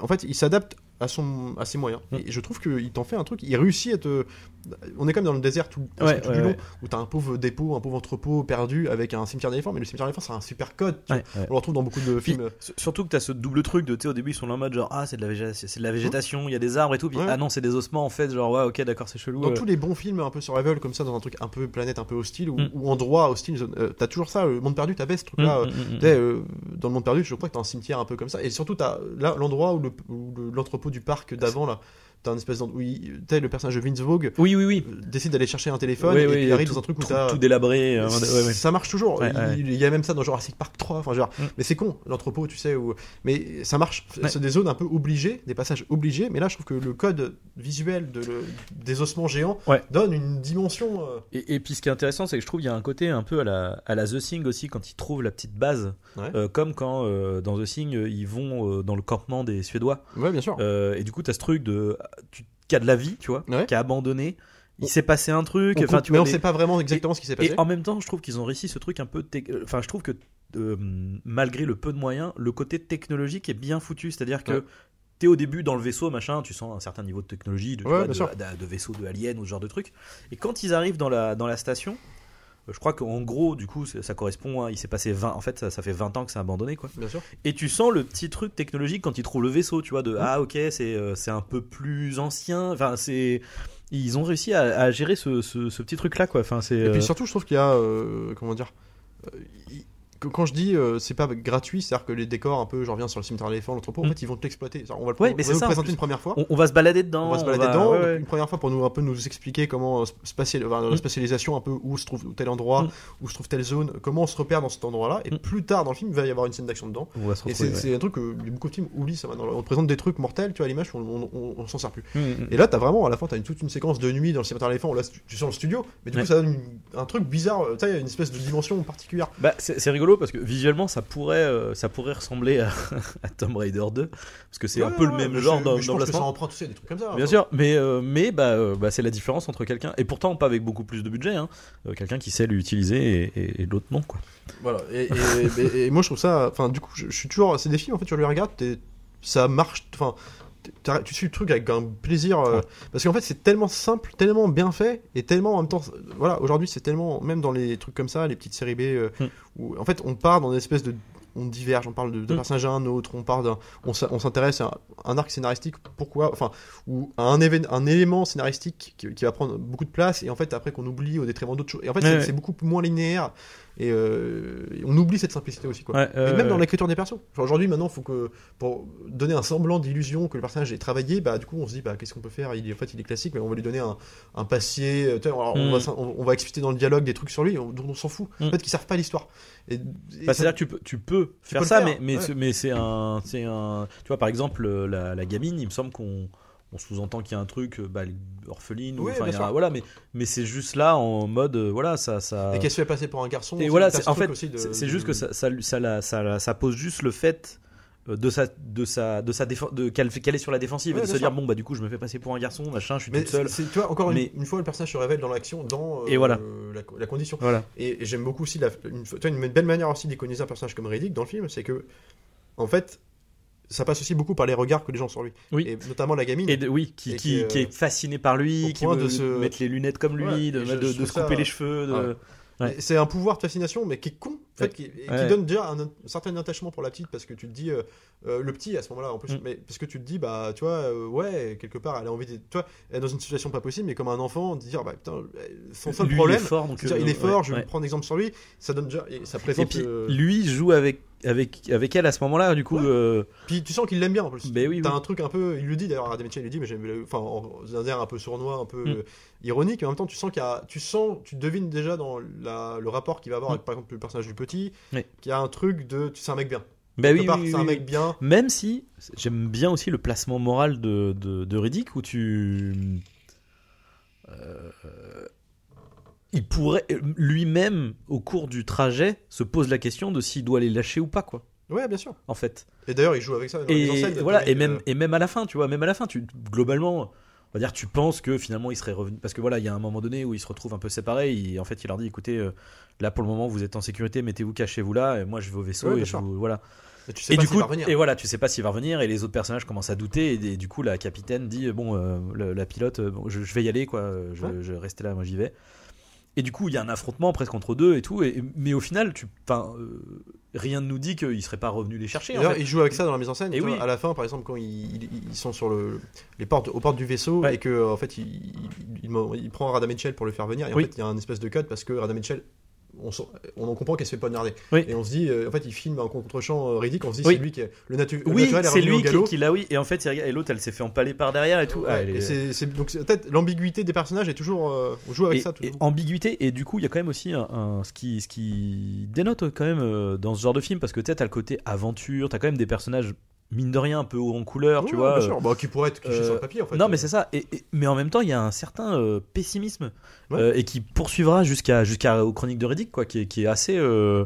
En fait, il s'adapte à, son, à ses moyens. Mm. Et je trouve qu'il t'en fait un truc. Il réussit à te. On est comme dans le désert tout, Ouais, tout ouais, du long ouais. où t'as un pauvre dépôt, un pauvre entrepôt perdu avec un cimetière d'éléphants. Mais le cimetière d'éléphants, c'est un super code. On le retrouve dans beaucoup de Puis, films. surtout que t'as ce double truc de tu au début ils sont là en mode genre ah c'est de la végétation c'est de la végétation il y a des arbres et tout puis ah non c'est des ossements en fait genre ouais ok d'accord c'est chelou Dans euh. tous les bons films un peu survival comme ça, dans un truc un peu planète, un peu hostile ou, Mm. ou endroit hostile, euh, t'as toujours ça. Le monde perdu, t'avais ce truc-là. euh, Mm, sais, euh, dans le monde perdu, je crois que t'as un cimetière un peu comme ça. Et surtout, t'as là l'endroit où le- du parc d'avant là. T'as un espèce il- tu sais, le personnage de Vince Vogue oui oui oui euh, décide d'aller chercher un téléphone Oui, et oui, puis il arrive tout- dans un truc où tout, t'as tout délabré euh, ouais, ouais. ça marche toujours. Ouais, il, ouais. il y a même ça dans Jurassic Park 3. Enfin, genre, Mm. mais c'est con l'entrepôt, tu sais. Où... Mais ça marche. Ouais. C'est des zones un peu obligées, des passages obligés. Mais là, je trouve que le code visuel de le- des ossements géants Ouais. donne une dimension. euh, Et, et puis ce qui est intéressant, c'est que je trouve qu'il y a un côté un peu à la, à la The Thing aussi quand ils trouvent la petite base, Ouais. Euh, comme quand euh, dans The Thing ils vont euh, dans le campement des Suédois. Ouais, bien sûr. Euh, et du coup, t'as ce truc de tu, qui a de la vie, tu vois, Ouais. qui a abandonné. Il s'est passé un truc. On Enfin, tu mais vois, on les- sait pas vraiment exactement ce qui s'est passé. Et en même temps, je trouve qu'ils ont réussi ce truc un peu. Enfin, je trouve que euh, malgré le peu de moyens, le côté technologique est bien foutu. C'est-à-dire que Ouais. t'es au début dans le vaisseau, machin, tu sens un certain niveau de technologie, de, Ouais, vois, de, sûr. de- de vaisseau de alien ou ce genre de truc. Et quand ils arrivent dans la, dans la station, je crois qu'en gros, du coup, ça correspond. à- il s'est passé 20. En fait, ça, ça fait 20 ans que c'est abandonné, quoi. Bien sûr. Et tu sens le petit truc technologique quand ils trouvent le vaisseau, tu vois, de ah ok, c'est euh, c'est un peu plus ancien. Enfin, c'est. Ils ont réussi à, à gérer ce, ce, ce petit truc là, quoi. Enfin, c'est. Et euh, puis surtout, je trouve qu'il y a. euh, comment dire euh, il- Quand je dis euh, c'est pas gratuit, c'est-à-dire que les décors un peu, je reviens sur le cimetière d'éléphants, l'entrepôt, en Mm. fait ils vont te l'exploiter. On va le, Ouais, on va ça, présenter une première fois. on, on va se balader dedans. On va se balader dedans ouais, donc ouais. une première fois pour nous un peu nous expliquer comment euh, spatial, enfin, la Mm. spatialisation un peu où se trouve tel endroit, Mm. où se trouve telle zone, comment on se repère dans cet endroit-là. Et plus tard dans le film, il va y avoir une scène d'action dedans. Et c'est un truc que beaucoup de films oublient ça maintenant. On te présente des trucs mortels, tu vois, à l'image, on, on, s'en sert plus. Et là, t'as vraiment, à la fin, t'as toute une séquence de nuit dans le cimetière d'éléphants. Là, tu sens le studio, mais du coup, ça donne un truc bizarre. euh, Tu sais, il y a une espèce de dimension particulière. Bah, c'est c'est rigolo parce que visuellement ça pourrait, euh, ça pourrait ressembler à, à Tomb Raider 2 parce que c'est un Ouais, peu le même genre emprunte, tu sais, des trucs comme ça. Bien enfin. sûr, mais, euh, mais bah, euh, bah, c'est la différence entre quelqu'un, et pourtant pas avec beaucoup plus de budget, hein, quelqu'un qui sait l'utiliser et, et, et l'autre non. Quoi. Voilà. Et, moi, je trouve ça. Enfin, du coup, je, je suis toujours. C'est des films, en fait, tu les regardes, ça marche. Enfin. Tu suis le truc avec un plaisir euh, Ouais. parce qu'en fait c'est tellement simple, tellement bien fait et tellement en même temps voilà aujourd'hui c'est tellement même dans les trucs comme ça les petites séries B euh, Mm. où en fait on part dans une espèce de on diverge, on parle de- d'un Mm. personnage à un autre, on part d'un, on s'intéresse à un, arc scénaristique, pourquoi, enfin, ou à un, un élément scénaristique qui, qui va prendre beaucoup de place et en fait après qu'on oublie au détriment d'autres choses. Et en fait Ouais, c'est ouais. c'est beaucoup moins linéaire. Et, euh, on oublie cette simplicité aussi, quoi. Ouais, Et même dans l'écriture des persos. Enfin, Aujourd'hui, maintenant, faut que pour donner un semblant d'illusion que le personnage ait travaillé, bah du coup, on se dit, bah qu'est-ce qu'on peut faire? Il est en fait, il est classique, mais on va lui donner un, un passier. euh, on, va, s'en- on, on va expliciter dans le dialogue des trucs sur lui on- dont on s'en fout. Mm. En fait, qui servent pas à l'histoire. Et, et Bah, C'est-à-dire que tu peux, tu peux faire peux ça, faire, mais, mais, ouais. c'est- mais c'est un, c'est un. Tu vois, par exemple, la, la gamine, il me semble qu'on on sous-entend qu'il y a un truc, euh, bah, orpheline, ou, Oui, il y a- voilà, mais, mais c'est juste là en mode, euh, voilà, ça. ça... et qu'elle se fait passer pour un garçon? Et voilà, en fait, c'est de- juste que ça, ça, ça, la- ça, ça pose juste le fait euh, de sa, de sa, de sa défense, de qu'elle qu'elle est sur la défensive, Ouais, et de se dire bon bah du coup je me fais passer pour un garçon, machin, je suis Mais toute seule. tu vois, encore une- Mais- une, fois, le personnage se révèle dans l'action, dans euh, Et voilà. la, la condition. Voilà. Et, et j'aime beaucoup aussi la, une, une belle manière aussi d'iconiser un personnage comme Riddick dans le film, c'est que, en fait, ça passe aussi beaucoup par les regards que les gens ont sur lui. Oui. Et notamment la gamine. Et de- oui, qui, Et qui, qui, qui est fasciné par lui, qui veut de se- mettre les lunettes comme lui, Ouais, de, je- de, je de trouve se couper ça- les cheveux. De... Ouais. Ouais. Et C'est un pouvoir de fascination, mais qui est con, fait, qui, et donne déjà un, un certain attachement pour la petite, parce que tu te dis, euh, euh, le petit à ce moment-là, en plus, Mm. mais parce que tu te dis, bah, tu vois, euh, ouais, quelque part, elle a envie de, tu vois, elle est dans une situation pas possible, mais comme un enfant, de dire, bah, putain, son seul Lui, problème, il est fort, donc dire, euh, il est fort, ouais, je vais ouais. prendre exemple sur lui, ça donne déjà, et ça Et présente. puis euh, lui joue avec avec avec elle à ce moment-là, du coup. Ouais. euh, Puis tu sens qu'il l'aime bien en plus. Ben oui, T'as oui. un truc un peu, il le dit d'ailleurs, Adam Mitchell il le dit, mais j'aime, le- enfin, en- un air un peu sournois, un peu Mm. euh, ironique, mais en même temps tu sens qu'il y a, tu sens, tu devines déjà dans la- le rapport qu'il va avoir Mm. avec par exemple le personnage du petit, Oui. qu'il y a un truc de, tu sais un mec bien. Quelque oui, part, oui, c'est oui, un mec bien. Même si j'aime bien aussi le placement moral de, de, de Riddick où tu. euh, il pourrait. Lui-même, au cours du trajet, se pose la question de s'il doit les lâcher ou pas, quoi, Ouais, bien sûr. en fait. Et d'ailleurs, il joue avec ça. dans les Et, enseignes, voilà, et, même, euh, et même à la fin, tu vois, même à la fin, tu, globalement, on va dire, tu penses que finalement il serait revenu. Parce que voilà, il y a un moment donné où ils se retrouvent un peu séparés. Et en fait, il leur dit écoutez, euh, là pour le moment, vous êtes en sécurité, mettez-vous, cachez-vous là, et moi je vais au vaisseau, Ouais, et je vous. Voilà. mais tu sais Et pas du coup, va revenir. et voilà, tu sais pas s'il va revenir, et les autres personnages commencent à douter, et, et du coup, la capitaine dit bon, euh, le- la pilote, euh, bon, je, je vais y aller, quoi, euh, je, Ouais. je vais rester là, moi j'y vais. Et du coup, il y a un affrontement presque entre deux et tout, et, mais au final, tu, euh, rien ne nous dit qu'il serait pas revenu les chercher. en D'ailleurs, fait. il joue avec ça dans la mise en scène. Et oui. À la fin, par exemple, quand ils, sont sur le, les portes, aux portes du vaisseau Ouais. et que en fait, il, il, il- il prend Radha Mitchell pour le faire venir. Et Oui. en fait, il y a un espèce de cut parce que Radha Mitchell, on, on en comprend qu'elle se fait poignarder. Oui. Et on se dit, euh, en fait, il filme un contre-champ euh, ridicule. On se dit, Oui. c'est lui qui est le, natu- le Oui, naturel est c'est lui qui, qui l'a, oui, et en fait, et l'autre, elle s'est fait empaler par derrière et tout. Ouais, Ah, elle et est- c'est- c'est- donc peut-être l'ambiguïté des personnages est toujours euh, on joue avec et- ça et ambiguïté et du coup il y a quand même aussi un, un- ce qui ce qui dénote quand même dans ce genre de film parce que tu sais, t'as le côté aventure t'as quand même des personnages mine de rien un peu haut en couleur tu vois bien euh, sûr. Bah, qui pourrait être cliché euh, sur le papier en fait non mais c'est ça et, et- mais en même temps il y a un certain euh, pessimisme Ouais. euh, et qui poursuivra jusqu'à jusqu'à aux chroniques de Riddick quoi qui est, qui est assez euh,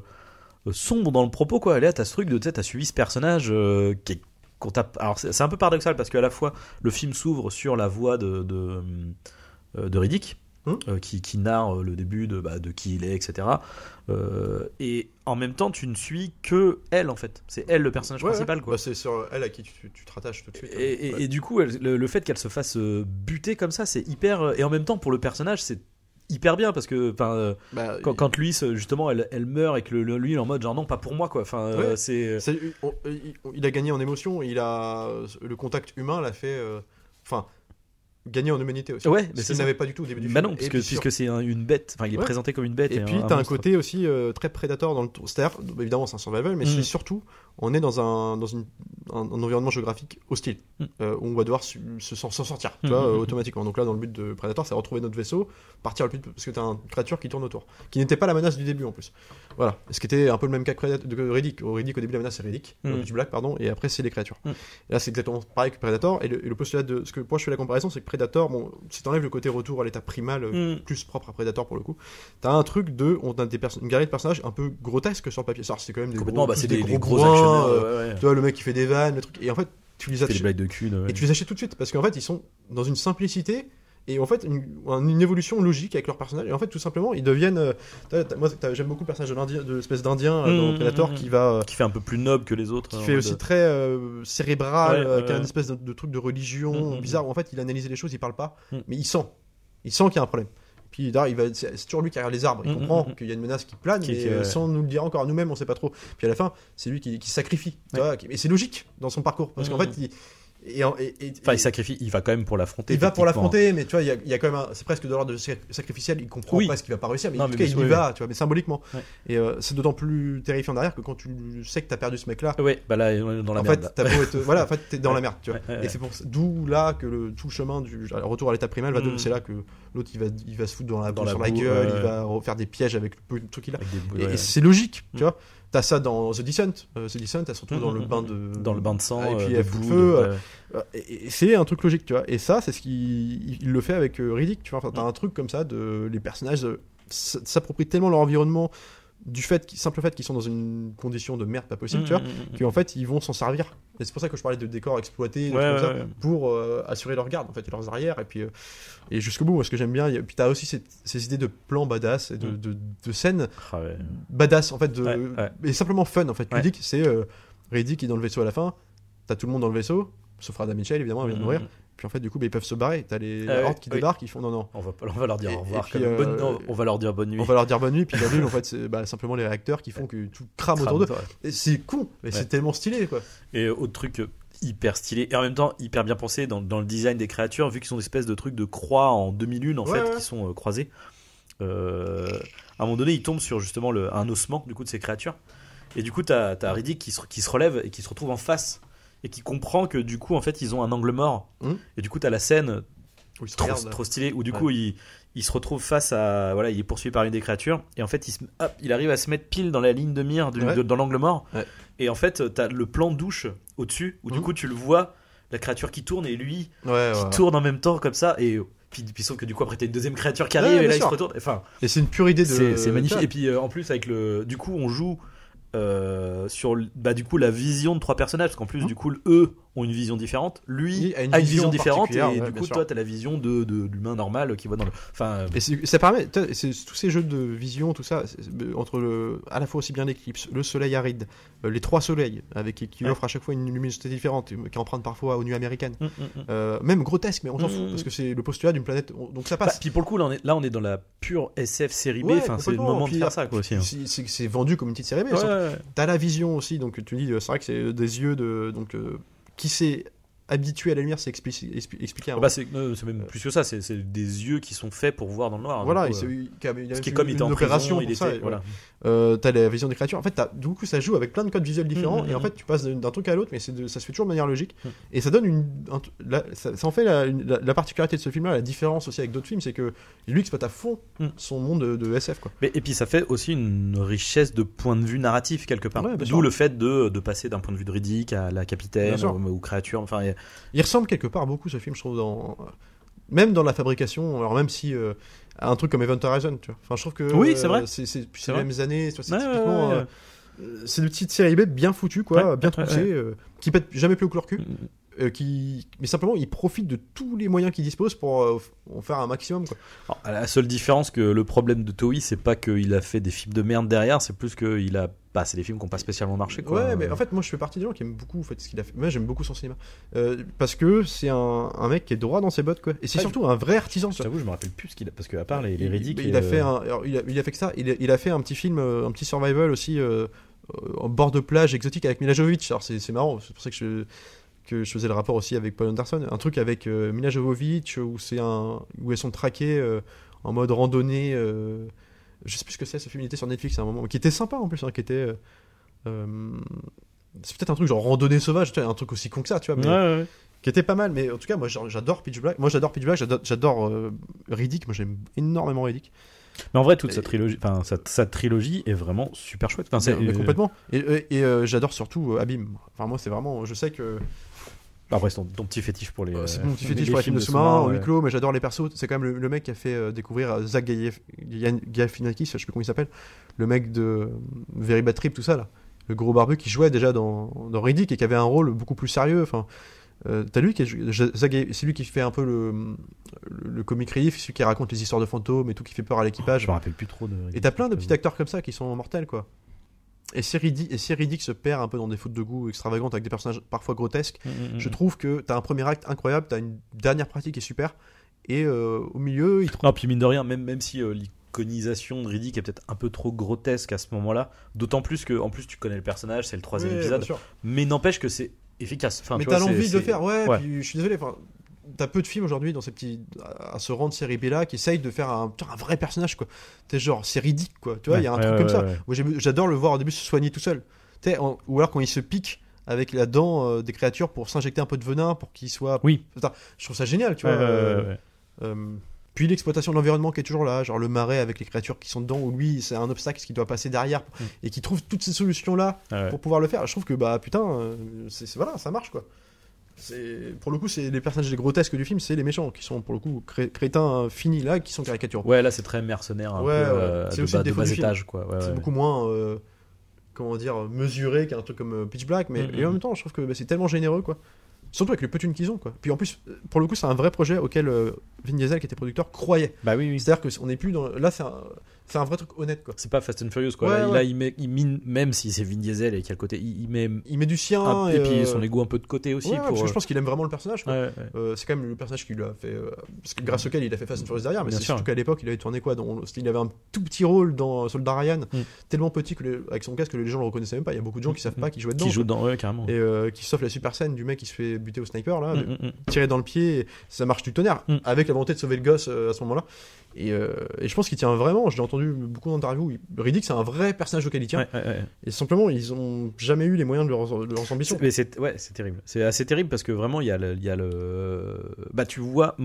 euh, sombre dans le propos quoi là t'as ce truc de t'as suivi ce personnage euh, qui est alors c'est un peu paradoxal parce qu'à la fois le film s'ouvre sur la voix de de, euh, de Riddick Hum. euh, qui, qui narre euh, le début de, bah, de qui il est etc Euh, et en même temps tu ne suis que elle en fait c'est elle le personnage Ouais, principal quoi Bah, c'est sur elle à qui tu, tu te rattaches tout de suite. et, et- Ouais. et du coup, elle- le, le fait qu'elle se fasse buter comme ça, c'est hyper. Et en même temps, pour le personnage, c'est hyper bien parce que Bah, quand, quand lui, justement, elle, elle meurt et que le, lui, il est en mode genre non, pas pour moi quoi. Enfin, Ouais. c'est. Il, a gagné en émotion, il a le contact humain l'a fait, euh, enfin, gagner en humanité aussi. Ouais, mais ça. n'avait pas du tout au début du Bah film. non, puisque, c'est un- une bête. Enfin, il est Ouais. présenté comme une bête. Et puis un t'as un monstre. côté aussi euh, très prédateur dans le tour. C'est-à-dire, évidemment, c'est un survival, mais Mm. c'est surtout, on est dans un dans une, un, un environnement géographique hostile Mm. euh, où on va devoir se s'en sortir, tu Mm, vois, mm, euh, automatiquement. Donc là, dans le but de Predator, c'est retrouver notre vaisseau, partir le plus parce que t'as une créature qui tourne autour, qui n'était pas la menace du début en plus. Voilà, ce qui était un peu le même cas que de Riddick. Au Riddick, au début, la menace c'est Riddick, euh, Pitch Black, pardon, et après c'est les créatures. Et là, c'est exactement pareil que Predator. Et le, et le postulat de ce que moi je fais la comparaison, c'est que Predator, bon, si t'enlèves le côté retour à l'état primal, plus propre à Predator pour le coup. T'as un truc de, on a des une galerie de personnages un peu grotesques sur le papier. Ça, c'est quand même des gros, bah, c'est des, des, gros, des gros bourrins, actionneurs. euh, ouais, ouais. Tu vois, le mec qui fait des vannes, le truc. Et en fait, tu les achètes, de cul. ouais. et tu les achètes tout de suite parce qu'en fait, ils sont dans une simplicité. Et en fait, une, une évolution logique avec leurs personnages. Et en fait, tout simplement, ils deviennent. euh, moi, j'aime beaucoup le personnage de l'espèce d'Indien euh, dans Mm, Predator mm, qui va. euh, Qui fait un peu plus noble que les autres. qui en fait aussi très euh, cérébral, Ouais, euh, qui a une espèce de, de truc de religion bizarre où en fait il analyse les choses, il parle pas, mais il sent. Il sent qu'il y a un problème. Puis il va, c'est toujours lui qui regarde les arbres, il Mm, comprend mm, mm. qu'il y a une menace qui plane, Qui- mais qui- euh, ouais. sans nous le dire encore à nous-mêmes, on sait pas trop. Puis à la fin, c'est lui qui, sacrifie. tu vois, et c'est logique dans son parcours, parce Mm, qu'en mm. fait, il, Et, en- et- et- Enfin, il sacrifie, il va quand même pour l'affronter. il va pour l'affronter, mais tu vois, il y a, il y a quand même c'est presque de l'ordre de sacrificiel. Il comprend Oui. presque qu'il va pas réussir, mais Non, en tout cas, il y va, tu vois, mais symboliquement. Et euh, c'est d'autant plus terrifiant derrière que quand tu sais que t'as perdu ce mec-là, Ouais, bah là, on est dans la en merde. fait, t'as beau être, voilà, en fait, t'es dans la merde, tu vois. Et c'est pour d'où là que le tout chemin du retour à l'état primal va de- Mm. c'est là que l'autre il va, il va se foutre dans la, Dans la sur la gueule, il va refaire des pièges avec le peu de trucs qu'il a. Et, c'est logique, Mm. tu vois. T'as ça dans The Descent. Euh, The Descent, elle se retrouve Mm, dans mm, le mm, bain de dans le bain de sang, Ah, et puis euh, elle fout feu. de- euh, Euh, c'est un truc logique, tu vois. Et ça, c'est ce qu'il il le fait avec Riddick, tu vois. Enfin, t'as un truc comme ça de les personnages s'approprient tellement leur environnement du fait, simple fait qu'ils sont dans une condition de merde pas possible, tu vois, Mm, mm, mm. qu'en fait ils vont s'en servir. Et c'est pour ça que je parlais de décors exploités, de Ouais, trucs comme ouais, ça, ouais. pour euh, assurer leur garde en fait et leurs arrières et puis euh, et jusqu'au bout. Moi, ce que j'aime bien, a- puis t'as aussi cette- ces idées de plans badass et de, Mm. de, de scènes Ah badass en fait de et simplement fun en fait. Riddick c'est euh, Riddick qui est dans le vaisseau à la fin t'as tout le monde dans le vaisseau sauf Rada Mitchell évidemment elle vient de mourir Mm, mm. Puis en fait du coup bah, ils peuvent se barrer t'as les Ah hordes qui oui. débarquent ils font non non On va, on va leur dire Et- au revoir. puis, bonne- euh, non, on va leur dire bonne nuit. on va leur dire bonne nuit puis la nuit en fait c'est bah, simplement les réacteurs qui font que tout crame autour d'eux c'est con mais Ouais. c'est tellement stylé quoi Et autre truc euh, hyper stylé et en même temps hyper bien pensé dans, dans le design des créatures, vu qu'ils sont des espèces de trucs de croix en demi-lune en Ouais, fait, qui sont euh, croisés. Euh, à un moment donné, ils tombent sur justement le, un ossement du coup de ces créatures. Et du coup, t'as as Riddick qui se, qui se relève et qui se retrouve en face et qui comprend que du coup, en fait, ils ont un angle mort. Mhm. Et du coup, t'as la scène Où ils se trop, regardent. trop stylé où du Ouais. coup il, il se retrouve face à voilà il est poursuivi par une des créatures et en fait il, se- hop, il arrive à se mettre pile dans la ligne de mire du- Ouais. de- dans l'angle mort Ouais. et en fait t'as le plan douche au dessus où du Mhm. coup tu le vois la créature qui tourne et lui qui tourne en même temps comme ça et puis, puis sauf que du coup après t'as une deuxième créature qui arrive et là il se retourne enfin et c'est une pure idée de c'est magnifique et puis euh, en plus avec le du coup on joue sur le- bah du coup la vision de trois personnages parce qu'en plus Mhm. du coup eux ont une vision différente lui a une, vision, différente et du coup sûr. toi t'as la vision de, de l'humain normal qui voit dans le enfin euh, Et ça permet, tous ces jeux de vision, tout ça, c'est- entre le, à la fois aussi bien l'éclipse, le soleil aride, euh, les trois soleils, avec qui Ouais. offrent à chaque fois une luminosité différente, euh, qui emprunte parfois aux nuits américaines. hum, hum, hum. Euh, même grotesque, mais on s'en fout, parce que c'est le postulat d'une planète, on- donc ça Bah, passe. puis pour le coup, là on, est, là, on est dans la pure SF série B. Ouais, Enfin, c'est le moment de faire ça, quoi, aussi. hein. C'est- vendu comme une petite série, ouais. t'as la vision aussi, donc tu dis, euh, c'est vrai que c'est des yeux de, donc, euh, qui s'est habitué à la lumière, c'est expliqué, expli- expliqué. Ah bah, c'est euh, c'est même plus que ça. C'est des yeux qui sont faits pour voir dans le noir. Voilà, donc, euh, il y ce qui est une- comme il était en opération prison, il ça, était. Voilà. Euh, t'as la vision des créatures. En fait, t'as- du coup, ça joue avec plein de codes visuels différents. Mhm, et en mhm. fait, tu passes d'un truc à l'autre, mais de- ça se fait toujours de manière logique. Et ça donne une. un- la- ça, ça en fait la, une- la- la particularité de ce film-là, la différence aussi avec d'autres films, c'est que lui exploite à fond son monde de, de SF. Quoi. Mais, et puis ça fait aussi une richesse de point de vue narratif quelque part. Ouais, D'où le fait de, de passer d'un point de vue de Riddick à la capitaine aux, aux créatures. Enfin, il ressemble quelque part beaucoup, ce film, je trouve, dans. Même dans la fabrication, alors même si. euh, un truc comme Event Horizon, tu vois. Enfin, je trouve que. Oui, c'est vrai. C'est les mêmes années. C'est Ouais, typiquement. ouais, ouais, euh, c'est une petite série B bien foutue, quoi, bien ouais. euh, qui pète jamais plus au cul. Euh, qui... Mais simplement, il profite de tous les moyens qu'il dispose pour euh, en faire un maximum. Quoi. Alors, la seule différence que le problème de Toei, c'est pas qu'il a fait des films de merde derrière, c'est plus qu'il a. Bah, c'est des films qui n'ont pas spécialement marché. Quoi. Ouais, mais en fait, moi, je fais partie des gens qui aiment beaucoup en fait, ce qu'il a fait. Moi, j'aime beaucoup son cinéma. Euh, parce que c'est un, un mec qui est droit dans ses bottes, quoi. Et c'est surtout un vrai artisan. vois. J'avoue, je me rappelle plus ce qu'il a. Parce qu'à part les, les Il- Riddick. Il, a fait un, alors, il, a, il a fait que ça. Il a, il a fait un petit film, un petit survival aussi, euh, en bord de plage exotique avec Mila Jovovich. Alors, c'est marrant. C'est pour ça que je, que je faisais le rapport aussi avec Paul Anderson. Un truc avec euh, Mila Jovovich où, c'est un, où elles sont traquées euh, en mode randonnée. euh, je sais plus ce que c'est, ce film il était sur Netflix à un moment, qui était sympa en plus, hein, qui était. c'est peut-être un truc genre randonnée sauvage, un truc aussi con que ça, tu vois, mais Ouais, ouais, ouais. qui était pas mal. Mais en tout cas, moi j'adore Pitch Black. Moi j'adore Pitch Black, j'adore, Riddick. Moi j'aime énormément Riddick. Mais en vrai, toute Et- sa trilogie, enfin, sa, sa trilogie est vraiment super chouette. Enfin, Mais euh, complètement. Et, et- et, euh, j'adore surtout euh, Abîme. Enfin, moi c'est vraiment. Je sais que Après, c'est ton, ton petit fétiche pour les. euh, c'est euh, mon petit fétiche les pour les films de sous-marins, en ouais. huis clos, mais j'adore les persos. C'est quand même le, le mec qui a fait euh, découvrir euh, Zach Galifianakis, je sais plus comment il s'appelle, le mec de euh, Very Bad Trip, tout ça là. Le gros barbu qui jouait déjà dans, dans Riddick et qui avait un rôle beaucoup plus sérieux. Enfin, euh, t'as lui qui est, c'est lui qui fait un peu le, le, le comic relief, celui qui raconte les histoires de fantômes et tout qui fait peur à l'équipage. Je me rappelle plus trop de. Et t'as plein de petits acteurs comme ça qui sont mortels, quoi. Et si Riddick, se perd un peu dans des fautes de goût extravagantes avec des personnages parfois grotesques, Mm, mm, je mm. trouve que t'as un premier acte incroyable, t'as une dernière pratique qui est super, et euh, au milieu, il trouve. Non, puis mine de rien, même, même si euh, l'iconisation de Riddick est peut-être un peu trop grotesque à ce moment-là, d'autant plus que, en plus, tu connais le personnage, c'est le troisième épisode, mais n'empêche que c'est efficace. Enfin, mais tu t'as l'envie de le faire, ouais. Ouais. Puis, je suis désolé, enfin, t'as peu de films aujourd'hui dans ces petits, à, ce rang de série B là qui essayent de faire un, un vrai personnage quoi. T'es genre, c'est ridicule quoi. Tu vois, il y a un Ouais, truc ouais, comme ça. j'adore le voir au début se soigner tout seul. En- ou alors quand il se pique avec la dent euh, des créatures pour s'injecter un peu de venin pour qu'il soit. Oui. Je trouve ça génial, tu vois. euh, euh, puis l'exploitation de l'environnement qui est toujours là, genre le marais avec les créatures qui sont dedans, où lui c'est un obstacle qui doit passer derrière, Mm. et qui trouve toutes ces solutions là Ouais, ouais. pour pouvoir le faire. Je trouve que bah putain, euh, c'est voilà, ça marche quoi. C'est pour le coup, c'est les personnages les grotesques du film, c'est les méchants qui sont pour le coup cré- crétins finis là, qui sont caricaturaux. Ouais, là c'est très mercenaire, un Ouais, peu ouais. euh, C'est de aussi bas, le de défaut bas du film. étage, quoi. C'est beaucoup moins euh, comment dire mesuré qu'un truc comme Pitch Black, mais Mm, et en mm. même temps, je trouve que bah, c'est tellement généreux quoi. Surtout avec le peu de thunes qu'ils ont quoi. Puis en plus, euh, pour le coup, c'est un vrai projet auquel euh, Vin Diesel qui était producteur croyait. Bah oui, oui. C'est-à-dire que on n'est plus dans là, c'est un, c'est un vrai truc honnête quoi. C'est pas Fast and Furious, quoi. Ouais, là, ouais. là, il, met, il mine, même si c'est Vin Diesel et qu'il y a le côté, il, il met Il met du sien un, et, puis euh, son ego un peu de côté aussi. ouais, pour, parce que euh, je pense qu'il aime vraiment le personnage. Euh, c'est quand même le personnage qui lui a fait. parce que grâce auquel il a fait Fast and Furious derrière, mais c'est surtout qu'à l'époque, il avait tourné quoi dans, Il avait un tout petit rôle dans Soldat Ryan, Mm. tellement petit que les- avec son casque que les gens le reconnaissaient même pas. Il y a beaucoup de gens qui savent pas qu'il jouait dedans. qui joue quoi. dans eux, carrément. Et euh, qui sauf la super scène du mec qui se fait buter au sniper là, Mm, mm, mm. tiré dans le pied, ça marche du tonnerre, Mm. avec la volonté de sauver le gosse à ce moment-là. Et, et je pense qu'il tient vraiment, je l'ai entendu beaucoup d'interviews, Riddick c'est un vrai personnage auquel il tient. Ouais, ouais, ouais. Et simplement, ils ont jamais eu les moyens de leurs, de leurs ambitions. C'est- Mais c'est ouais, c'est terrible. C'est assez terrible parce que vraiment il y a le, il y a le bah tu vois,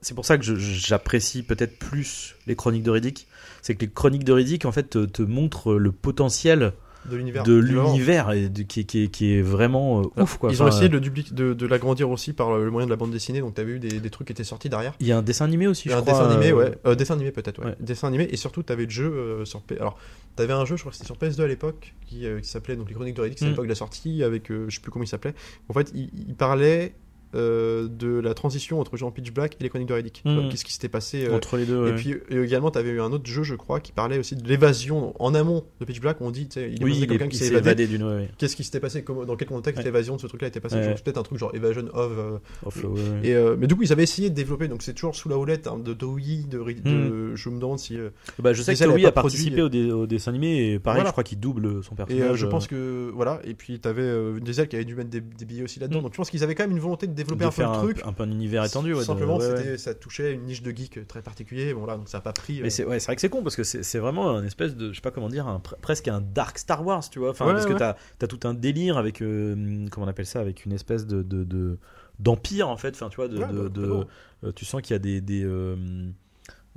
c'est pour ça que j'apprécie peut-être plus les chroniques de Riddick. C'est que les chroniques de Riddick en fait te, te montrent le potentiel de l'univers. de l'univers et de- qui, est- qui, est- qui est vraiment euh, ouf quoi. Ils ont essayé de, de, de l'agrandir aussi par le moyen de la bande dessinée, donc t'avais eu des, des trucs qui étaient sortis derrière. Il y a un dessin animé aussi, je un crois. dessin animé, euh, ouais. Euh, dessin animé peut-être, ouais. ouais. Dessin animé, et surtout t'avais le jeu sur P... Alors, t'avais un jeu, je crois que c'était sur PS2 à l'époque, qui, qui s'appelait donc Les Chroniques de Riddick, c'est Mm. l'époque de la sortie, avec je sais plus comment il s'appelait. En fait, il, il parlait euh, de la transition entre Jean Pitch Black et Les Chroniques de Riddick. Mm. Euh, Qu'est-ce qui s'était passé euh, Entre les deux. Et ouais. puis et également, tu avais eu un autre jeu, je crois, qui parlait aussi de l'évasion en amont de Pitch Black. On dit, tu sais, il oui, il, est- quelqu'un qui s'est évadé. évadé ouais. Qu'est-ce qui s'était passé comment- Dans quel contexte Ouais. l'évasion de ce truc-là était passé Ouais. Genre, Peut-être un truc genre Evasion of. euh, et, mais du coup, ils avaient essayé de développer, donc c'est toujours sous la houlette hein, de Toei, de, de- je me demande si. Bah, je sais que Toei a participé au, dé- au dessin animé et pareil, Voilà. je crois qu'il double son et personnage. euh, je pense que voilà. Et puis euh, Vin Diesel qui avait dû mettre des, billets aussi là-dedans. Mm. Donc je pense qu'ils avaient quand même une volonté de développer de un peu le un, truc. un peu un univers étendu. ouais, de- Simplement, ouais, ouais. c'était- ça touchait une niche de geek très particulier. Bon là, donc ça a pas pris. euh, Mais c'est ouais, c'est vrai que c'est con parce que c'est vraiment un espèce de je sais pas comment dire un, pre- presque un dark Star Wars tu vois enfin parce que t'as as tout un délire avec euh, comment on appelle ça avec une espèce de de- de- d'empire en fait enfin tu vois de, bah, euh, tu sens qu'il y a des des, euh,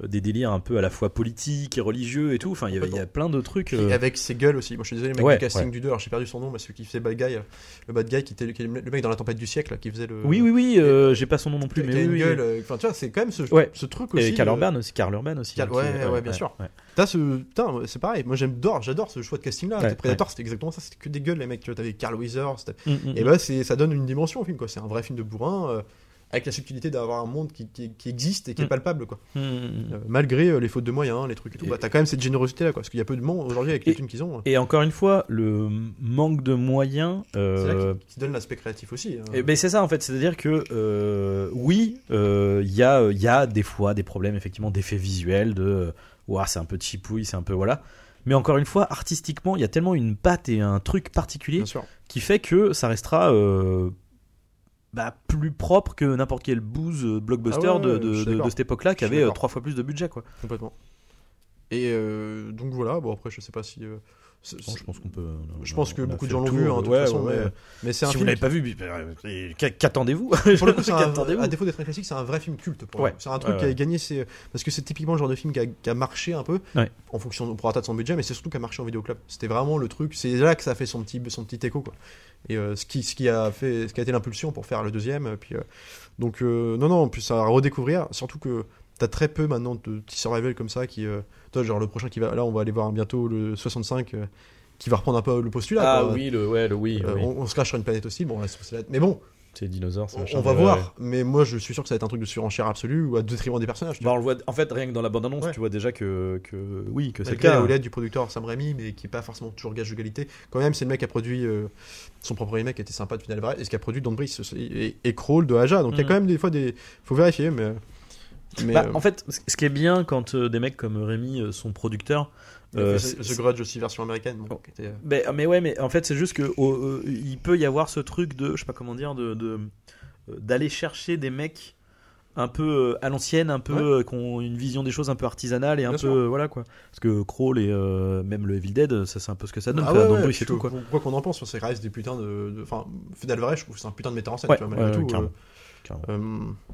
des délires un peu à la fois politiques et religieux et tout enfin il y, y a plein de trucs Et euh, avec ses gueules aussi. Moi, je suis désolé, le mec Ouais, du casting ouais. du 2, alors j'ai perdu son nom, mais celui qui faisait Bad Guy, le Bad Guy qui était le, qui le mec dans la tempête du siècle, qui faisait le. oui oui oui euh, j'ai pas son nom non plus qui mais a oui, une oui, gueule. oui. euh, Enfin, tu vois, c'est quand même ce, Ouais. ce truc aussi. et Karl euh, Urban aussi Karl Urban aussi Karl- qui ouais, ouais, bien sûr. T'as ce. Putain, c'est pareil. Moi, j'adore, j'adore ce choix de casting là. Ouais, Predator, c'était exactement ça. C'était que des gueules, les mecs. Tu vois, t'avais Carl Weathers. Mm, mm, Et mm. bah, c'est, ça donne une dimension au film, quoi. C'est un vrai film de bourrin. Avec la subtilité d'avoir un monde qui, qui- qui existe et qui est Mm. palpable, quoi. Mm, mm. Euh, malgré euh, les fautes de moyens, les trucs et tout. Et- Bah, t'as quand même cette générosité là, quoi. Parce qu'il y a peu de monde aujourd'hui avec les Et- thunes qu'ils ont. hein. et encore une fois le manque de moyens C'est euh, là qui, qui donne l'aspect créatif aussi. hein. Eh ben, c'est ça en fait, c'est-à-dire que euh, oui, il y, a, il y a des fois des problèmes effectivement d'effets visuels, de Ouah, c'est un peu chipouille, c'est un peu voilà. Mais encore une fois, artistiquement, il y a tellement une patte et un truc particulier qui fait que ça restera bah, plus propre que n'importe quel booze euh, blockbuster Ah ouais, de, cette époque-là qui avait euh, trois fois plus de budget quoi. Complètement. Et euh, donc voilà, bon après je sais pas si... euh, Bon, je pense qu'on peut. je on pense que on beaucoup de gens l'ont vu, hein, de toute Ouais, façon, ouais, mais, ouais. mais c'est un Si vous film l'avez qui- pas vu, euh, qu'a- qu'attendez-vous pour le coup, c'est un- Qu'attendez-vous à défaut d'être un classique, c'est un vrai film culte. C'est un truc qui a gagné ses... Parce que c'est typiquement le genre de film qui a, qui a marché un peu, en fonction pour de son budget, mais c'est surtout qui a marché en vidéoclub. C'était vraiment le truc, c'est là que ça a fait son petit, son petit écho. Quoi. Et euh, ce, qui, ce, qui a fait, ce qui a été l'impulsion pour faire le deuxième. Puis, euh, donc, euh, non, non, puis ça à redécouvrir, surtout que t'as très peu maintenant de petits survival comme ça qui. euh, toi, genre le prochain qui va. Là, on va aller voir bientôt le 65. euh, qui va reprendre un peu le postulat. Ah quoi. oui, le, ouais, le oui. Euh, oui. on, on se crache sur une planète hostile, bon, c'est- mais bon, C'est dinosaures, c'est on, machin, on va voir. ouais. Mais moi, je suis sûr que ça va être un truc de surenchère absolue ou à détriment des personnages. Bah, on le voit, en fait, rien que dans la bande-annonce, Ouais. tu vois déjà que, que oui, que c'est le cas. houlette du producteur Sam Raimi, mais qui est pas forcément toujours gage de qualité. Quand même, c'est le mec qui a produit euh, son propre remake, qui était sympa de Final Alvarez, et ce qui a produit Don Brice et, et Crawl de Aja. Donc il y a Mhm. quand même des fois des. Faut vérifier, mais. Mais, Bah, euh, en fait, ce qui est bien quand euh, des mecs comme Rémi euh, sont producteurs. euh, The Grudge aussi version américaine. bon, Oh. qui était, Mais, mais ouais, mais en fait, c'est juste que oh, euh, il peut y avoir ce truc de, je sais pas comment dire, de de- d'aller chercher des mecs un peu à l'ancienne, un peu Ouais. euh, qui ont une vision des choses un peu artisanale et un Bien peu sûr. voilà quoi. Parce que Crawl et euh, même le Evil Dead, ça c'est un peu ce que ça donne. Ah quoi. ouais, ouais, tout qu'on en pense, c'est reste des putains de. Enfin, Fede Alvarez, je trouve que c'est un putain de metteur en scène, Ouais, tu vois, malgré tout. euh. Euh,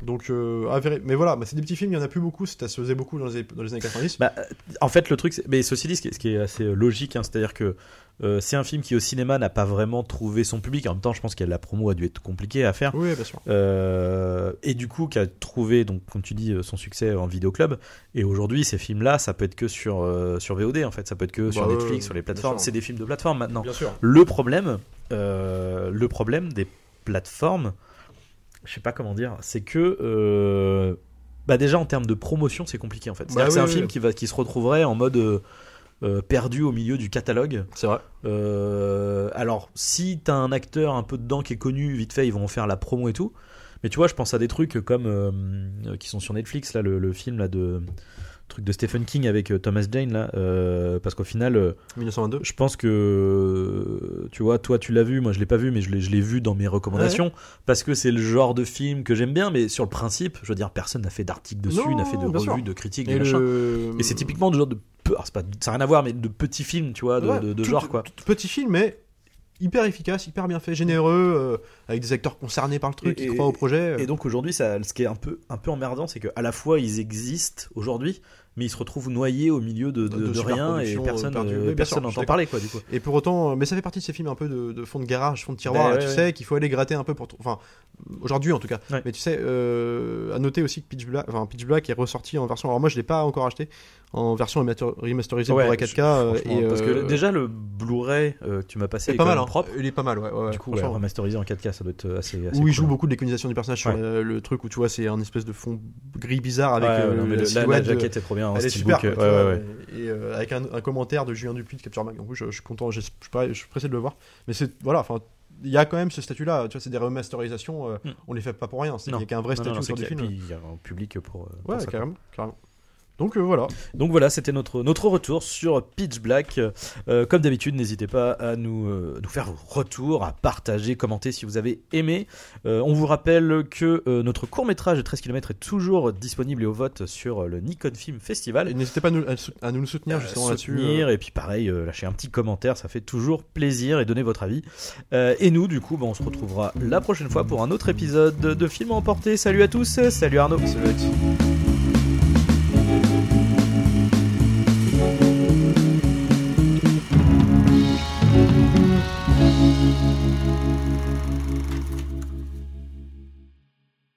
donc, euh, à mais voilà, bah, c'est des petits films, il y en a plus beaucoup, ça se faisait beaucoup dans les, dans les années 90. Bah, en fait, le truc, mais ceci dit, ce qui est, assez euh, logique, hein, c'est-à-dire que euh, c'est un film qui au cinéma n'a pas vraiment trouvé son public. En même temps, je pense que la promo a dû être compliquée à faire. oui, bien sûr. Euh, et du coup, qui a trouvé, donc, comme tu dis, son succès en vidéoclub. Et aujourd'hui, ces films-là, ça peut être que sur, euh, sur VOD, en fait. Ça peut être que sur ouais, Netflix, sur les plateformes. C'est des films de plateforme maintenant. Bien sûr. Le problème, le problème des plateformes, je sais pas comment dire, c'est que. euh, bah déjà en termes de promotion c'est compliqué en fait. Bah c'est oui, un oui, film qui, va, qui se retrouverait en mode euh, euh, perdu au milieu du catalogue. C'est vrai. Euh, alors, si t'as un acteur un peu dedans qui est connu, vite fait, ils vont en faire la promo et tout. Mais tu vois, je pense à des trucs comme qui sont sur Netflix, là, le, le film là de truc de Stephen King avec euh, Thomas Jane là, euh, parce qu'au final, euh, 1922. je pense que euh, tu vois, toi tu l'as vu, moi je l'ai pas vu, mais je l'ai, vu dans mes recommandations parce que c'est le genre de film que j'aime bien. Mais sur le principe, je veux dire, personne n'a fait d'article dessus, n'a fait de sûr. revues, de critiques, de Et, le... Et c'est typiquement du genre de c'est pas, ça n'a rien à voir, mais de petits films, tu vois, de, Ouais, de- de tout- genre quoi. Petit film, mais hyper efficace, hyper bien fait, généreux, euh, avec des acteurs concernés par le truc, Et- qui croient au projet. Et donc aujourd'hui, ce qui est un peu, un peu emmerdant, c'est qu'à la fois ils existent aujourd'hui, mais ils se retrouvent noyés au milieu de, de, De de super rien et personne, euh, euh, personne suis n'entend parler quoi du coup. Et pour autant, mais ça fait partie de ces films un peu de, fond de garage, fond de tiroir, là, ouais, tu ouais. sais, qu'il faut aller gratter un peu pour. Enfin, aujourd'hui en tout cas. Ouais. Mais tu sais, euh, à noter aussi que Pitch Black, enfin, Pitch Black est ressorti en version. Alors moi, je l'ai pas encore acheté en version remaster- remasterisée Ouais, pour la 4K. euh, et, parce que euh, déjà le Blu-ray euh, que tu m'as passé c'est est pas mal, hein. propre. Il est pas mal, ouais. ouais, Du coup, ouais, remasterisé en 4K, ça doit être assez. assez où il joue beaucoup de déclinisation du personnage sur le, le truc où tu vois c'est un espèce de fond gris bizarre avec euh, non, mais la le- la, la jaquette est trop bien. en Elle est super, quoi, vois, et euh, avec un, un commentaire de Julien Dupuis de Capture Mag. Donc je, je suis content, je, je, suis pas- je suis pressé de le voir. Mais c'est voilà, enfin, il y a quand même ce statut-là. Tu vois, c'est des remasterisations. euh, Hmm. On les fait pas pour rien. Il Non. y a qu'un vrai Non, non, statut non, c'est sur des films. il y a un public pour. euh, pour Ouais, ça, quoi. carrément, carrément. Donc euh, voilà. Donc voilà, c'était notre, notre retour sur Pitch Black. Euh, comme d'habitude, n'hésitez pas à nous, euh, nous faire vos retours, à partager, commenter si vous avez aimé. Euh, on vous rappelle que euh, notre court métrage de 13 km est toujours disponible et au vote sur le Nikon Film Festival. N'hésitez pas à nous, à nous soutenir Euh, justement là-dessus. soutenir euh. et puis pareil euh, lâcher un petit commentaire ça fait toujours plaisir et donner votre avis Euh, et nous du coup bah, on se retrouvera la prochaine fois pour un autre épisode de Film à emporter salut à tous salut Arnaud Salut, Alex.